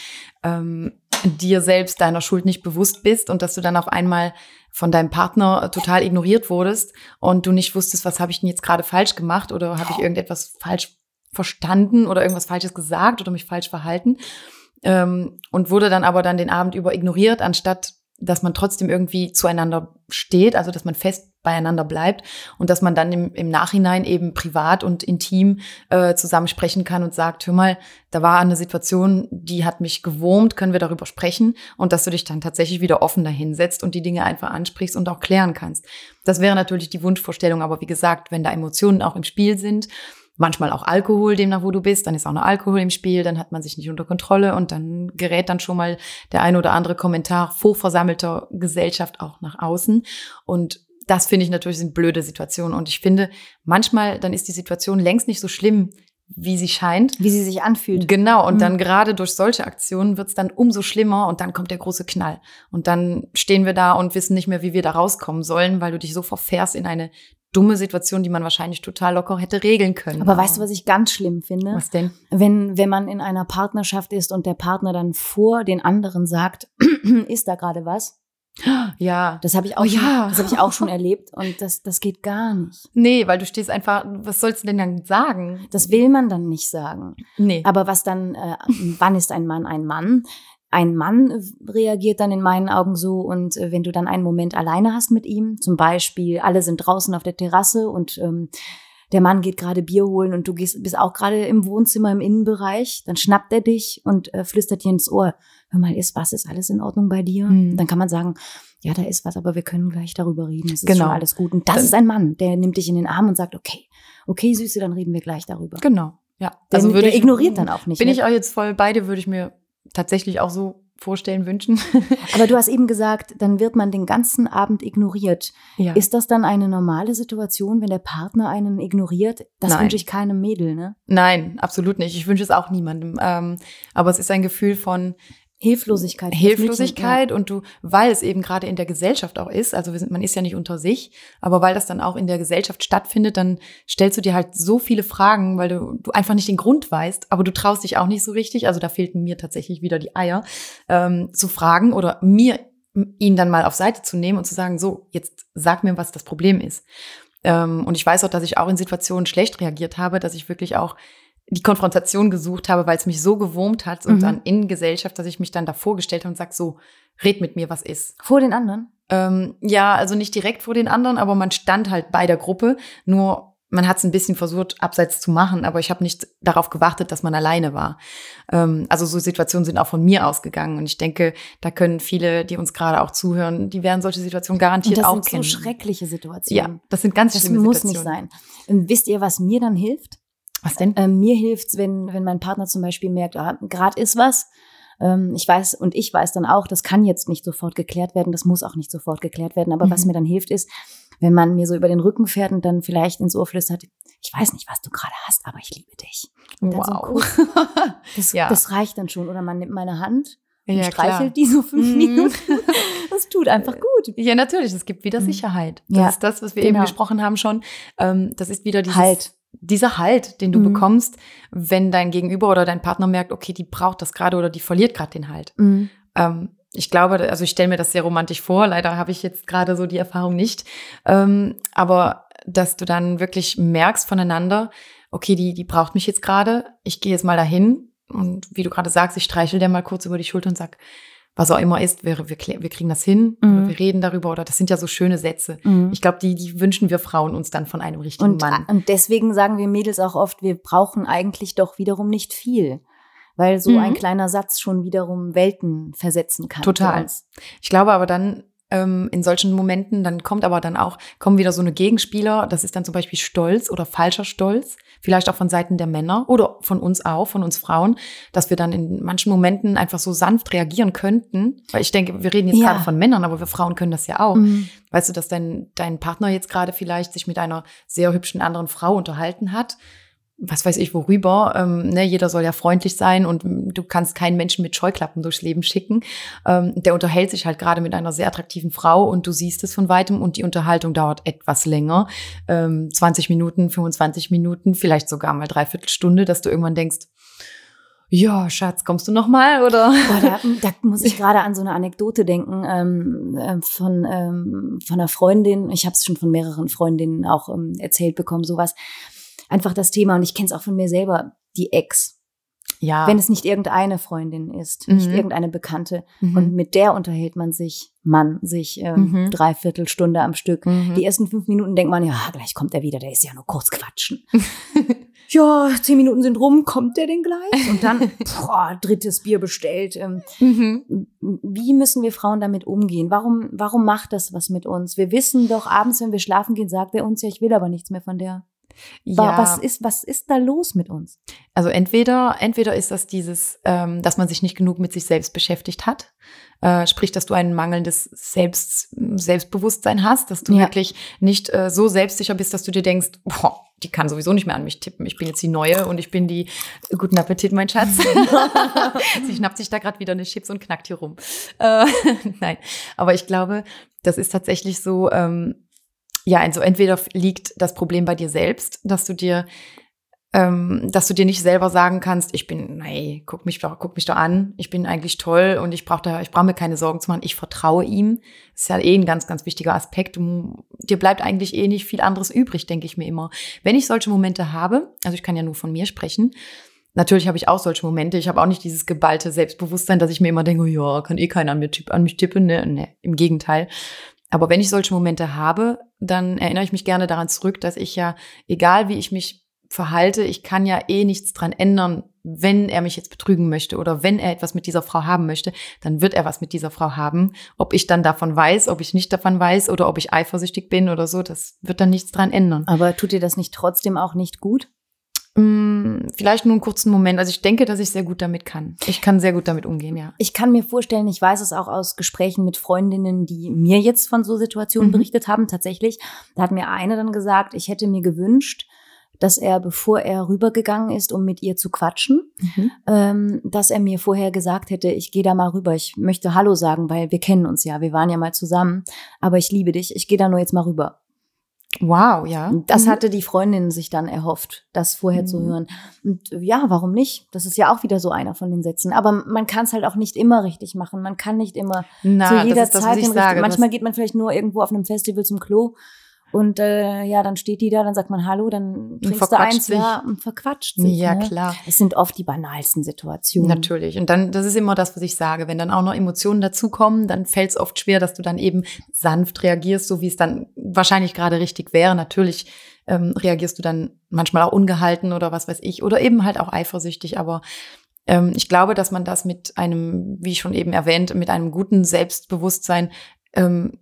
ähm, dir selbst deiner Schuld nicht bewusst bist und dass du dann auf einmal von deinem Partner total ignoriert wurdest und du nicht wusstest, was habe ich denn jetzt gerade falsch gemacht oder habe ich irgendetwas falsch verstanden oder irgendwas Falsches gesagt oder mich falsch verhalten ähm, und wurde dann aber dann den Abend über ignoriert, anstatt dass man trotzdem irgendwie zueinander steht, also dass man fest beieinander bleibt und dass man dann im, im Nachhinein eben privat und intim äh, zusammensprechen kann und sagt, hör mal, da war eine Situation, die hat mich gewurmt, können wir darüber sprechen und dass du dich dann tatsächlich wieder offen dahinsetzt und die Dinge einfach ansprichst und auch klären kannst. Das wäre natürlich die Wunschvorstellung, aber wie gesagt, wenn da Emotionen auch im Spiel sind, manchmal auch Alkohol, demnach wo du bist, dann ist auch noch Alkohol im Spiel, dann hat man sich nicht unter Kontrolle und dann gerät dann schon mal der ein oder andere Kommentar vor versammelter Gesellschaft auch nach außen und das finde ich natürlich sind blöde Situationen und ich finde manchmal dann ist die Situation längst nicht so schlimm, wie sie scheint. Wie sie sich anfühlt. Genau, und Mhm. dann gerade durch solche Aktionen wird's dann umso schlimmer und dann kommt der große Knall. Und dann stehen wir da und wissen nicht mehr, wie wir da rauskommen sollen, weil du dich so verfährst in eine dumme Situation, die man wahrscheinlich total locker hätte regeln können. Aber weißt du, was ich ganz schlimm finde? Was denn? Wenn, wenn man in einer Partnerschaft ist und der Partner dann vor den anderen sagt, ist da gerade was? Ja. Das habe ich auch, Oh schon, ja. das habe ich auch schon erlebt und das, das geht gar nicht. Nee, weil du stehst einfach, was sollst du denn dann sagen? Das will man dann nicht sagen. Nee. Aber was dann, äh, wann ist ein Mann ein Mann? Ein Mann äh, reagiert dann in meinen Augen so und äh, wenn du dann einen Moment alleine hast mit ihm, zum Beispiel alle sind draußen auf der Terrasse und ähm, der Mann geht gerade Bier holen und du gehst, bist auch gerade im Wohnzimmer im Innenbereich, dann schnappt er dich und äh, flüstert dir ins Ohr, hör mal, ist was, ist alles in Ordnung bei dir? Mhm. Dann kann man sagen, ja, da ist was, aber wir können gleich darüber reden, es ist Genau. schon alles gut. Und das Dann- ist ein Mann, der nimmt dich in den Arm und sagt, okay, okay, Süße, dann reden wir gleich darüber. Genau. Ja. Der, würde der ich- ignoriert dann auch nicht. Bin ne? ich auch jetzt voll beide, würde ich mir tatsächlich auch so vorstellen, wünschen. Aber du hast eben gesagt, dann wird man den ganzen Abend ignoriert. ja. Ist das dann eine normale Situation, wenn der Partner einen ignoriert? Das Nein. wünsche ich keinem Mädel, ne? Nein, absolut nicht. Ich wünsche es auch niemandem. Ähm, aber es ist ein Gefühl von Hilflosigkeit. Hilflosigkeit und du, weil es eben gerade in der Gesellschaft auch ist, also sind, man ist ja nicht unter sich, aber weil das dann auch in der Gesellschaft stattfindet, dann stellst du dir halt so viele Fragen, weil du, du einfach nicht den Grund weißt, aber du traust dich auch nicht so richtig, also da fehlten mir tatsächlich wieder die Eier, ähm, zu fragen oder mir ihn dann mal auf Seite zu nehmen und zu sagen, so, jetzt sag mir, was das Problem ist. Ähm, und ich weiß auch, dass ich auch in Situationen schlecht reagiert habe, dass ich wirklich auch die Konfrontation gesucht habe, weil es mich so gewurmt hat und Mhm. dann in Gesellschaft, dass ich mich dann davor gestellt habe und sag so, red mit mir, was ist. Vor den anderen? Ähm, ja, also nicht direkt vor den anderen, aber man stand halt bei der Gruppe, nur man hat es ein bisschen versucht, abseits zu machen, aber ich habe nicht darauf gewartet, dass man alleine war. Ähm, also so Situationen sind auch von mir ausgegangen und ich denke, da können viele, die uns gerade auch zuhören, die werden solche Situationen Und garantiert das auch sind kennen. so schreckliche Situationen. ja, das sind ganz Das schlimme muss nicht Situationen. sein. Ähm, wisst ihr, was mir dann hilft? Was denn? Ähm, mir hilft's, wenn, wenn mein Partner zum Beispiel merkt, ah, gerade ist was. Ähm, ich weiß und ich weiß dann auch, das kann jetzt nicht sofort geklärt werden, das muss auch nicht sofort geklärt werden. Aber was Mhm. mir dann hilft, ist, wenn man mir so über den Rücken fährt und dann vielleicht ins Ohr flüstert, ich weiß nicht, was du gerade hast, aber ich liebe dich. Und dann so Wow. Das, Ja. das reicht dann schon. Oder man nimmt meine Hand und ja, streichelt klar. die so fünf Mhm. Minuten. Das tut einfach gut. Ja, natürlich. Es gibt wieder Mhm. Sicherheit. Das Ja, ist das, was wir genau. eben gesprochen haben schon. Ähm, das ist wieder dieses Halt. Dieser Halt, den du Mhm. bekommst, wenn dein Gegenüber oder dein Partner merkt, okay, die braucht das gerade oder die verliert gerade den Halt. Mhm. Ähm, ich glaube, also ich stelle mir das sehr romantisch vor. Leider habe ich jetzt gerade so die Erfahrung nicht. Ähm, aber dass du dann wirklich merkst voneinander, okay, die, die braucht mich jetzt gerade. Ich gehe jetzt mal dahin und wie du gerade sagst, ich streichel dir mal kurz über die Schulter und sag, was auch immer ist, wir, wir, wir kriegen das hin, Mhm. wir reden darüber oder das sind ja so schöne Sätze. Mhm. Ich glaube, die, die wünschen wir Frauen uns dann von einem richtigen Und, Mann. und deswegen sagen wir Mädels auch oft, wir brauchen eigentlich doch wiederum nicht viel. Weil so Mhm. ein kleiner Satz schon wiederum Welten versetzen kann. Total. Ich glaube aber dann ähm, in solchen Momenten, dann kommt aber dann auch, kommen wieder so eine Gegenspieler, das ist dann zum Beispiel Stolz oder falscher Stolz, vielleicht auch von Seiten der Männer oder von uns auch, von uns Frauen, dass wir dann in manchen Momenten einfach so sanft reagieren könnten. Weil ich denke, wir reden jetzt Ja. gerade von Männern, aber wir Frauen können das ja auch. Mhm. Weißt du, dass dein, dein Partner jetzt gerade vielleicht sich mit einer sehr hübschen anderen Frau unterhalten hat. Was weiß ich worüber. Ähm, ne, jeder soll ja freundlich sein und du kannst keinen Menschen mit Scheuklappen durchs Leben schicken. Ähm, der unterhält sich halt gerade mit einer sehr attraktiven Frau und du siehst es von weitem und die Unterhaltung dauert etwas länger. Ähm, 20 Minuten, 25 Minuten, vielleicht sogar mal dreiviertel Stunde, dass du irgendwann denkst, ja, Schatz, kommst du noch mal oder? Boah, da, da muss ich gerade an so eine Anekdote denken ähm, ähm, von, ähm, von einer Freundin. Ich habe es schon von mehreren Freundinnen auch ähm, erzählt bekommen, sowas. Einfach das Thema, und ich kenne es auch von mir selber, die Ex. Ja. Wenn es nicht irgendeine Freundin ist, nicht Mhm. irgendeine Bekannte. Mhm. Und mit der unterhält man sich, Mann, sich ähm, Mhm. dreiviertel Stunde am Stück. Mhm. Die ersten fünf Minuten denkt man, ja, gleich kommt er wieder, der ist ja nur kurz quatschen. ja, zehn Minuten sind rum, kommt der denn gleich? Und dann, boah, drittes Bier bestellt. Ähm, Mhm. wie müssen wir Frauen damit umgehen? Warum, warum macht das was mit uns? Wir wissen doch abends, wenn wir schlafen gehen, sagt er uns ja, ich will aber nichts mehr von der. Ja. Was ist, was ist da los mit uns? Also entweder, entweder ist das dieses, ähm, dass man sich nicht genug mit sich selbst beschäftigt hat, äh, sprich, dass du ein mangelndes Selbst, Selbstbewusstsein hast, dass du Ja. wirklich nicht äh, so selbstsicher bist, dass du dir denkst, boah, die kann sowieso nicht mehr an mich tippen. Ich bin jetzt die Neue und ich bin die. Guten Appetit, mein Schatz. Sie schnappt sich da gerade wieder eine Chips und knackt hier rum. Äh, nein, aber ich glaube, das ist tatsächlich so. Ähm, ja, also entweder liegt das Problem bei dir selbst, dass du dir ähm, dass du dir nicht selber sagen kannst, ich bin, nee, guck mich doch, guck mich doch an, ich bin eigentlich toll und ich brauche ich brauche mir keine Sorgen zu machen, ich vertraue ihm. Das ist ja eh ein ganz, ganz wichtiger Aspekt. Dir bleibt eigentlich eh nicht viel anderes übrig, denke ich mir immer. Wenn ich solche Momente habe, also ich kann ja nur von mir sprechen, Natürlich habe ich auch solche Momente. Ich habe auch nicht dieses geballte Selbstbewusstsein, dass ich mir immer denke, oh ja, kann eh keiner an, mir, an mich tippen. Ne, nee, im Gegenteil. Aber wenn ich solche Momente habe, dann erinnere ich mich gerne daran zurück, dass ich ja, egal wie ich mich verhalte, ich kann ja eh nichts dran ändern, wenn er mich jetzt betrügen möchte oder wenn er etwas mit dieser Frau haben möchte, dann wird er was mit dieser Frau haben. Ob ich dann davon weiß, ob ich nicht davon weiß oder ob ich eifersüchtig bin oder so, das wird dann nichts dran ändern. Aber tut dir das nicht trotzdem auch nicht gut? Mm, Vielleicht nur einen kurzen Moment. Also ich denke, dass ich sehr gut damit kann. Ich kann sehr gut damit umgehen, ja. Ich kann mir vorstellen, ich weiß es auch aus Gesprächen mit Freundinnen, die mir jetzt von so Situationen Mhm. berichtet haben, tatsächlich. Da hat mir eine dann gesagt, ich hätte mir gewünscht, dass er, bevor er rübergegangen ist, um mit ihr zu quatschen, ähm, dass er mir vorher gesagt hätte, ich gehe da mal rüber, ich möchte Hallo sagen, weil wir kennen uns ja, wir waren ja mal zusammen, aber ich liebe dich, ich gehe da nur jetzt mal rüber. Wow, ja. Das Mhm. hatte die Freundin sich dann erhofft, das vorher zu Mhm. hören. Und ja, warum nicht? Das ist ja auch wieder so einer von den Sätzen. Aber man kann es halt auch nicht immer richtig machen. Man kann nicht immer Na, zu jeder das das, Zeit sage. Manchmal das, geht man vielleicht nur irgendwo auf einem Festival zum Klo und äh, ja, dann steht die da, dann sagt man Hallo, dann trinkst du verquatscht eins, sich. ja, und verquatscht sich. ja, ne? klar. Es sind oft die banalsten Situationen. Natürlich. Und dann, das ist immer das, was ich sage. Wenn dann auch noch Emotionen dazukommen, dann fällt es oft schwer, dass du dann eben sanft reagierst, so wie es dann wahrscheinlich gerade richtig wäre. Natürlich ähm, reagierst du dann manchmal auch ungehalten oder was weiß ich, oder eben halt auch eifersüchtig. Aber ähm, ich glaube, dass man das mit einem, wie schon eben erwähnt, mit einem guten Selbstbewusstsein ähm,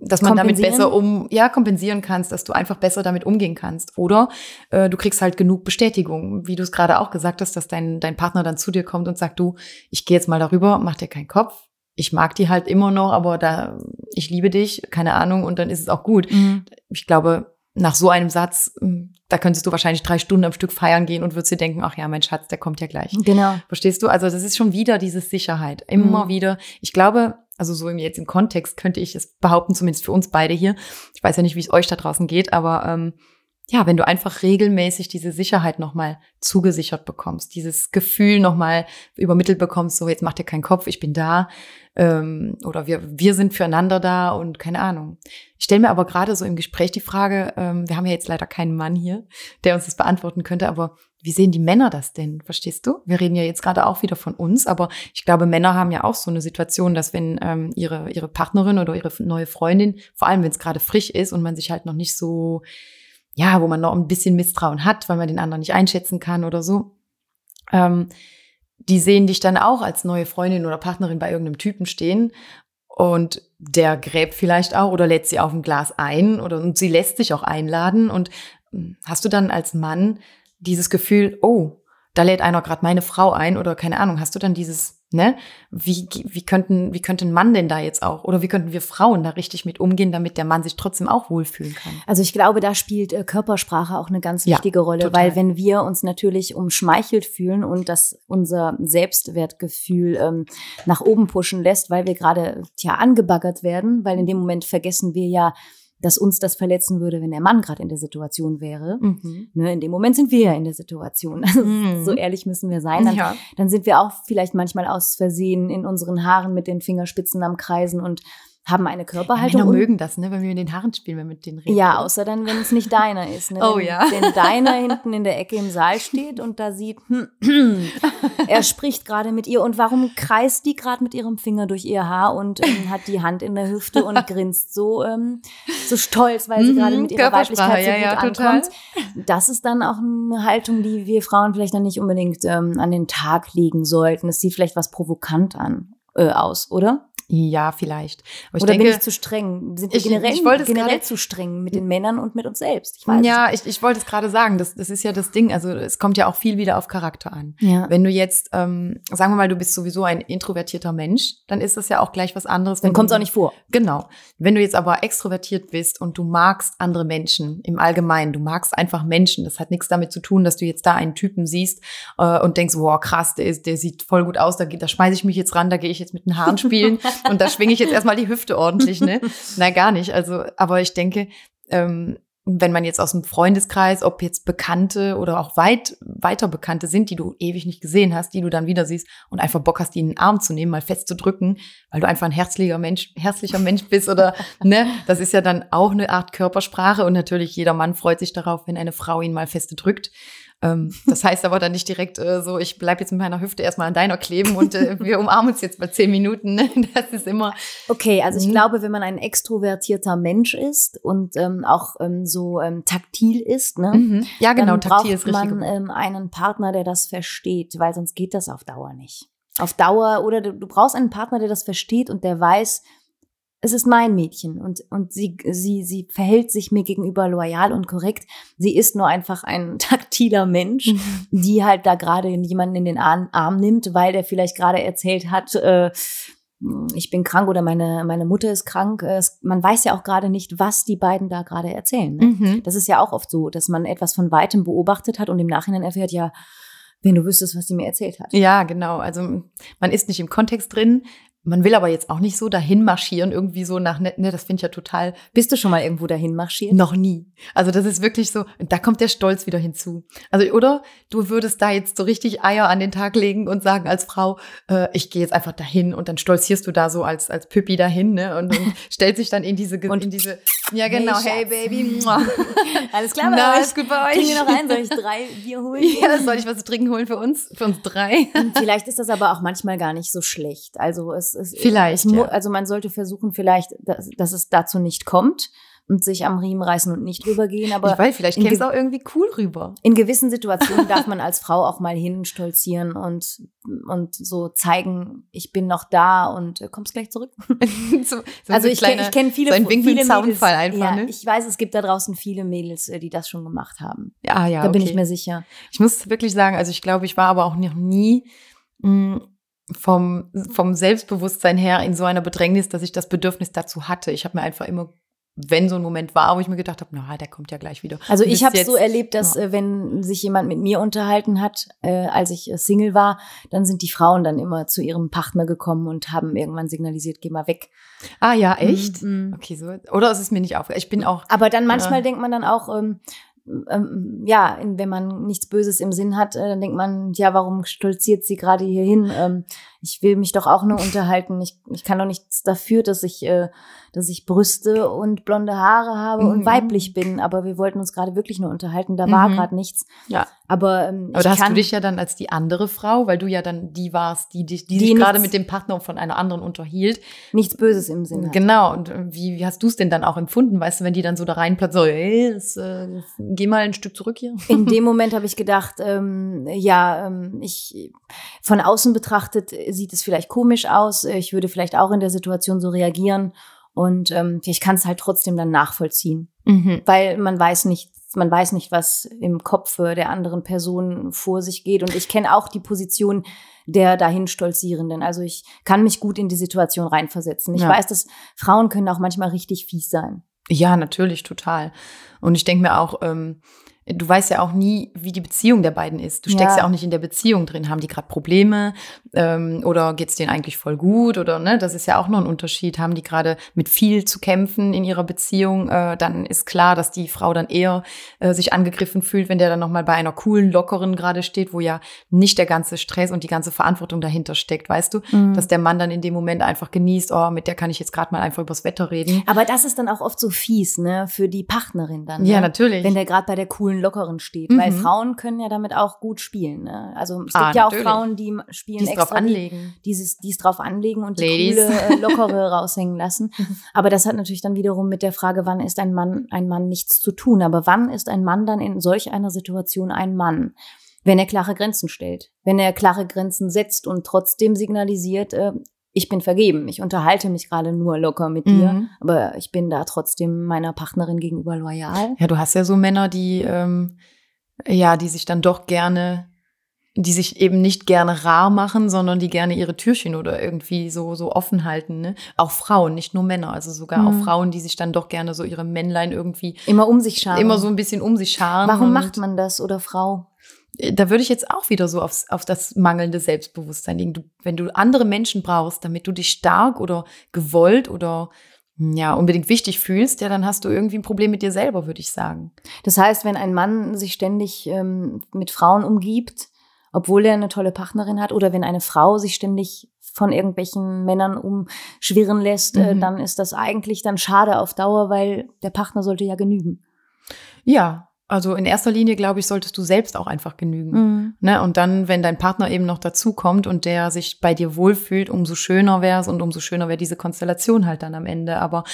dass man damit besser um, ja, kompensieren kannst, dass du einfach besser damit umgehen kannst. Oder äh, du kriegst halt genug Bestätigung, wie du es gerade auch gesagt hast, dass dein, dein Partner dann zu dir kommt und sagt, du, ich gehe jetzt mal darüber, mach dir keinen Kopf. Ich mag die halt immer noch, aber da, ich liebe dich, keine Ahnung, und dann ist es auch gut. Mhm. Ich glaube, nach so einem Satz, mh, da könntest du wahrscheinlich drei Stunden am Stück feiern gehen und würdest dir denken, ach ja, mein Schatz, der kommt ja gleich. Genau. Verstehst du? Also das ist schon wieder diese Sicherheit. Immer Mhm. wieder. Ich glaube, also so im jetzt im Kontext könnte ich es behaupten, zumindest für uns beide hier. Ich weiß ja nicht, wie es euch da draußen geht, aber ähm, ja, wenn du einfach regelmäßig diese Sicherheit nochmal zugesichert bekommst, dieses Gefühl nochmal übermittelt bekommst, so jetzt mach dir keinen Kopf, ich bin da ähm, oder wir, wir sind füreinander da und keine Ahnung. Ich stelle mir aber gerade so im Gespräch die Frage, ähm, wir haben ja jetzt leider keinen Mann hier, der uns das beantworten könnte, aber wie sehen die Männer das denn? Verstehst du? Wir reden ja jetzt gerade auch wieder von uns, aber ich glaube, Männer haben ja auch so eine Situation, dass wenn ähm, ihre, ihre Partnerin oder ihre neue Freundin, vor allem wenn es gerade frisch ist und man sich halt noch nicht so ja, wo man noch ein bisschen Misstrauen hat, weil man den anderen nicht einschätzen kann oder so. Ähm, die sehen dich dann auch als neue Freundin oder Partnerin bei irgendeinem Typen stehen und der gräbt vielleicht auch oder lädt sie auf ein Glas ein oder und sie lässt sich auch einladen und hm, hast du dann als Mann dieses Gefühl, oh, da lädt einer gerade meine Frau ein oder keine Ahnung, hast du dann dieses Ne? Wie, wie, könnten, wie könnte ein Mann denn da jetzt auch? Oder wie könnten wir Frauen da richtig mit umgehen, damit der Mann sich trotzdem auch wohlfühlen kann? Also ich glaube, da spielt äh, Körpersprache auch eine ganz wichtige ja, Rolle, total. weil wenn wir uns natürlich umschmeichelt fühlen und das unser Selbstwertgefühl ähm, nach oben pushen lässt, weil wir gerade ja angebaggert werden, weil in dem Moment vergessen wir ja, dass uns das verletzen würde, wenn der Mann gerade in der Situation wäre. Mhm. Ne, in dem Moment sind wir ja in der Situation. Also mhm. So ehrlich müssen wir sein. Dann, ja. dann sind wir auch vielleicht manchmal aus Versehen in unseren Haaren mit den Fingerspitzen am Kreisen und haben eine Körperhaltung. Ja, Männer mögen das, ne, wenn wir mit den Haaren spielen, wenn wir mit denen reden. Ja, außer dann, wenn es nicht deiner ist. Ne? Oh wenn, ja. Wenn deiner hinten in der Ecke im Saal steht und da sieht, hm, hm, er spricht gerade mit ihr und warum kreist die gerade mit ihrem Finger durch ihr Haar und ähm, hat die Hand in der Hüfte und grinst so, ähm, so stolz, weil sie mhm, gerade mit ihrer Weiblichkeit so ja, gut ja, ankommt. Das ist dann auch eine Haltung, die wir Frauen vielleicht dann nicht unbedingt ähm, an den Tag legen sollten. Es sieht vielleicht was provokant an, äh, aus, oder? Ja, vielleicht. Aber Oder denke, bin ich zu streng? Sind wir ich, generell, ich wollte generell grade, zu streng mit den Männern und mit uns selbst? Ich weiß ja, ich, ich wollte es gerade sagen. Das, das ist ja das Ding. Also es kommt ja auch viel wieder auf Charakter an. Ja. Wenn du jetzt, ähm, sagen wir mal, du bist sowieso ein introvertierter Mensch, dann ist das ja auch gleich was anderes. Dann kommt es auch nicht vor. Genau. Wenn du jetzt aber extrovertiert bist und du magst andere Menschen im Allgemeinen, du magst einfach Menschen. Das hat nichts damit zu tun, dass du jetzt da einen Typen siehst äh, und denkst, wow, krass, der, ist, der sieht voll gut aus, da, da schmeiße ich mich jetzt ran, da gehe ich jetzt mit den Haaren spielen. Und da schwinge ich jetzt erstmal die Hüfte ordentlich, ne? Nein, gar nicht. Also, aber ich denke, ähm, wenn man jetzt aus dem Freundeskreis, ob jetzt Bekannte oder auch weit weiter Bekannte sind, die du ewig nicht gesehen hast, die du dann wieder siehst und einfach Bock hast, die in den Arm zu nehmen, mal fest zu drücken, weil du einfach ein herzlicher Mensch, herzlicher Mensch bist oder ne, das ist ja dann auch eine Art Körpersprache und natürlich jeder Mann freut sich darauf, wenn eine Frau ihn mal feste drückt. Ähm, das heißt aber dann nicht direkt äh, so, ich bleib jetzt mit meiner Hüfte erstmal an deiner kleben und äh, wir umarmen uns jetzt bei zehn Minuten. Ne? Das ist immer. Okay, also ich mhm. glaube, wenn man ein extrovertierter Mensch ist und ähm, auch ähm, so ähm, taktil ist, ne? Mhm. Ja, genau, dann taktil braucht ist richtig. man ähm, einen Partner, der das versteht, weil sonst geht das auf Dauer nicht. Auf Dauer oder du, du brauchst einen Partner, der das versteht und der weiß, es ist mein Mädchen und, und sie, sie, sie verhält sich mir gegenüber loyal und korrekt. Sie ist nur einfach ein taktiler Mensch, mhm. die halt da gerade jemanden in den Arm, nimmt, weil der vielleicht gerade erzählt hat, äh, ich bin krank oder meine, meine Mutter ist krank. Es, man weiß ja auch gerade nicht, was die beiden da gerade erzählen. Ne? Mhm. Das ist ja auch oft so, dass man etwas von weitem beobachtet hat und im Nachhinein erfährt, ja, wenn du wüsstest, was sie mir erzählt hat. Ja, genau. Also man ist nicht im Kontext drin. Man will aber jetzt auch nicht so dahin marschieren, irgendwie so nach, ne, ne das finde ich ja total. Bist du schon mal irgendwo dahin marschiert? Noch nie. Also das ist wirklich so, da kommt der Stolz wieder hinzu. Also, oder du würdest da jetzt so richtig Eier an den Tag legen und sagen als Frau, äh, ich gehe jetzt einfach dahin und dann stolzierst du da so als, als Püppi dahin, ne? Und, und stellt sich dann in diese, und in diese, ja genau, hey, hey Baby. alles klar Na? Alles gut bei euch? Kriegen wir noch ein? Soll ich drei Bier holen? Ja, soll ich was zu trinken holen für uns? Für uns drei? Vielleicht ist das aber auch manchmal gar nicht so schlecht. Also es es, vielleicht. Es, ja. Also man sollte versuchen, vielleicht, dass, dass es dazu nicht kommt und sich am Riemen reißen und nicht rübergehen. Aber ich weiß, vielleicht käme es auch irgendwie cool rüber. In gewissen Situationen darf man als Frau auch mal hinstolzieren und, und so zeigen, ich bin noch da und äh, kommst gleich zurück. so, so also ich, kenne viele, so ein viele Mädels. einfach, ja, ne? Ich weiß, es gibt da draußen viele Mädels, äh, die das schon gemacht haben. Ja, ja. Da okay. bin ich mir sicher. Ich muss wirklich sagen, also ich glaube, ich war aber auch noch nie mh, mm, vom, vom Selbstbewusstsein her in so einer Bedrängnis, dass ich das Bedürfnis dazu hatte. Ich habe mir einfach immer wenn so ein Moment war, wo ich mir gedacht habe, na, der kommt ja gleich wieder. Also ich habe so erlebt, dass ja. äh, wenn sich jemand mit mir unterhalten hat, äh, als ich äh, Single war, dann sind die Frauen dann immer zu ihrem Partner gekommen und haben irgendwann signalisiert, geh mal weg. Ah ja, echt? Mhm. Okay, so. Oder ist es mir nicht aufgefallen? Ich bin auch. Aber dann manchmal denkt man dann auch, ähm, ähm, ja, wenn man nichts Böses im Sinn hat, äh, dann denkt man, ja, warum stolziert sie gerade hier hin? Ähm, ich will mich doch auch nur unterhalten. Ich, ich kann doch nichts dafür, dass ich, äh, dass ich Brüste und blonde Haare habe mhm. und weiblich bin. Aber wir wollten uns gerade wirklich nur unterhalten. Da war mhm. gerade nichts. Ja. Aber, ähm, Aber da hast du dich ja dann als die andere Frau, weil du ja dann die warst, die, die, die, die sich gerade mit dem Partner von einer anderen unterhielt. Nichts Böses im Sinne. Genau. Und äh, wie, wie hast du es denn dann auch empfunden? Weißt du, wenn die dann so da reinplatzt, so, ey, das, äh, geh mal ein Stück zurück hier. In dem Moment habe ich gedacht, ähm, ja, ähm, ich von außen betrachtet sieht es vielleicht komisch aus. Ich würde vielleicht auch in der Situation so reagieren. Und ähm, ich kann es halt trotzdem dann nachvollziehen. Mhm. Weil man weiß nicht, man weiß nicht, was im Kopf der anderen Person vor sich geht. Und ich kenne auch die Position der dahin Stolzierenden. Also ich kann mich gut in die Situation reinversetzen. Ich ja. weiß, dass Frauen können auch manchmal richtig fies sein. Ja, natürlich, total. Und ich denke mir auch, ähm, du weißt ja auch nie, wie die Beziehung der beiden ist. Du steckst ja, ja auch nicht in der Beziehung drin. Haben die gerade Probleme ähm, oder geht's denen eigentlich voll gut oder ne? Das ist ja auch noch ein Unterschied. Haben die gerade mit viel zu kämpfen in ihrer Beziehung? Äh, dann ist klar, dass die Frau dann eher äh, sich angegriffen fühlt, wenn der dann noch mal bei einer coolen, lockeren gerade steht, wo ja nicht der ganze Stress und die ganze Verantwortung dahinter steckt, weißt du? Mhm. Dass der Mann dann in dem Moment einfach genießt, oh, mit der kann ich jetzt gerade mal einfach übers Wetter reden. Aber das ist dann auch oft so fies, ne, für die Partnerin dann. Ja, ne? natürlich. Wenn der gerade bei der coolen coolen, lockeren steht. Mhm. Weil Frauen können ja damit auch gut spielen. Ne? Also es gibt ah, ja auch Frauen, die spielen die's extra, drauf anlegen. Die, dieses, die es drauf anlegen und Ladies. die coole, äh, lockere raushängen lassen. Aber das hat natürlich dann wiederum mit der Frage, wann ist ein Mann, ein Mann nichts zu tun. Aber wann ist ein Mann dann in solch einer Situation ein Mann? Wenn er klare Grenzen stellt, wenn er klare Grenzen setzt und trotzdem signalisiert, äh, ich bin vergeben. Ich unterhalte mich gerade nur locker mit dir, mhm. aber ich bin da trotzdem meiner Partnerin gegenüber loyal. Ja, du hast ja so Männer, die ähm, ja, die sich dann doch gerne, die sich eben nicht gerne rar machen, sondern die gerne ihre Türchen oder irgendwie so so offen halten. Ne? Auch Frauen, nicht nur Männer, also sogar mhm. auch Frauen, die sich dann doch gerne so ihre Männlein irgendwie immer um sich scharen, immer so ein bisschen um sich scharen. Warum macht man das oder Frau? Da würde ich jetzt auch wieder so aufs, auf das mangelnde Selbstbewusstsein legen. Du, wenn du andere Menschen brauchst, damit du dich stark oder gewollt oder ja, unbedingt wichtig fühlst, ja, dann hast du irgendwie ein Problem mit dir selber, würde ich sagen. Das heißt, wenn ein Mann sich ständig ähm, mit Frauen umgibt, obwohl er eine tolle Partnerin hat, oder wenn eine Frau sich ständig von irgendwelchen Männern umschwirren lässt, äh, mhm. äh, dann ist das eigentlich dann schade auf Dauer, weil der Partner sollte ja genügen. Ja, also in erster Linie, glaube ich, solltest du selbst auch einfach genügen. Mhm. Ne? Und dann, wenn dein Partner eben noch dazukommt und der sich bei dir wohlfühlt, umso schöner wäre es und umso schöner wäre diese Konstellation halt dann am Ende. Aber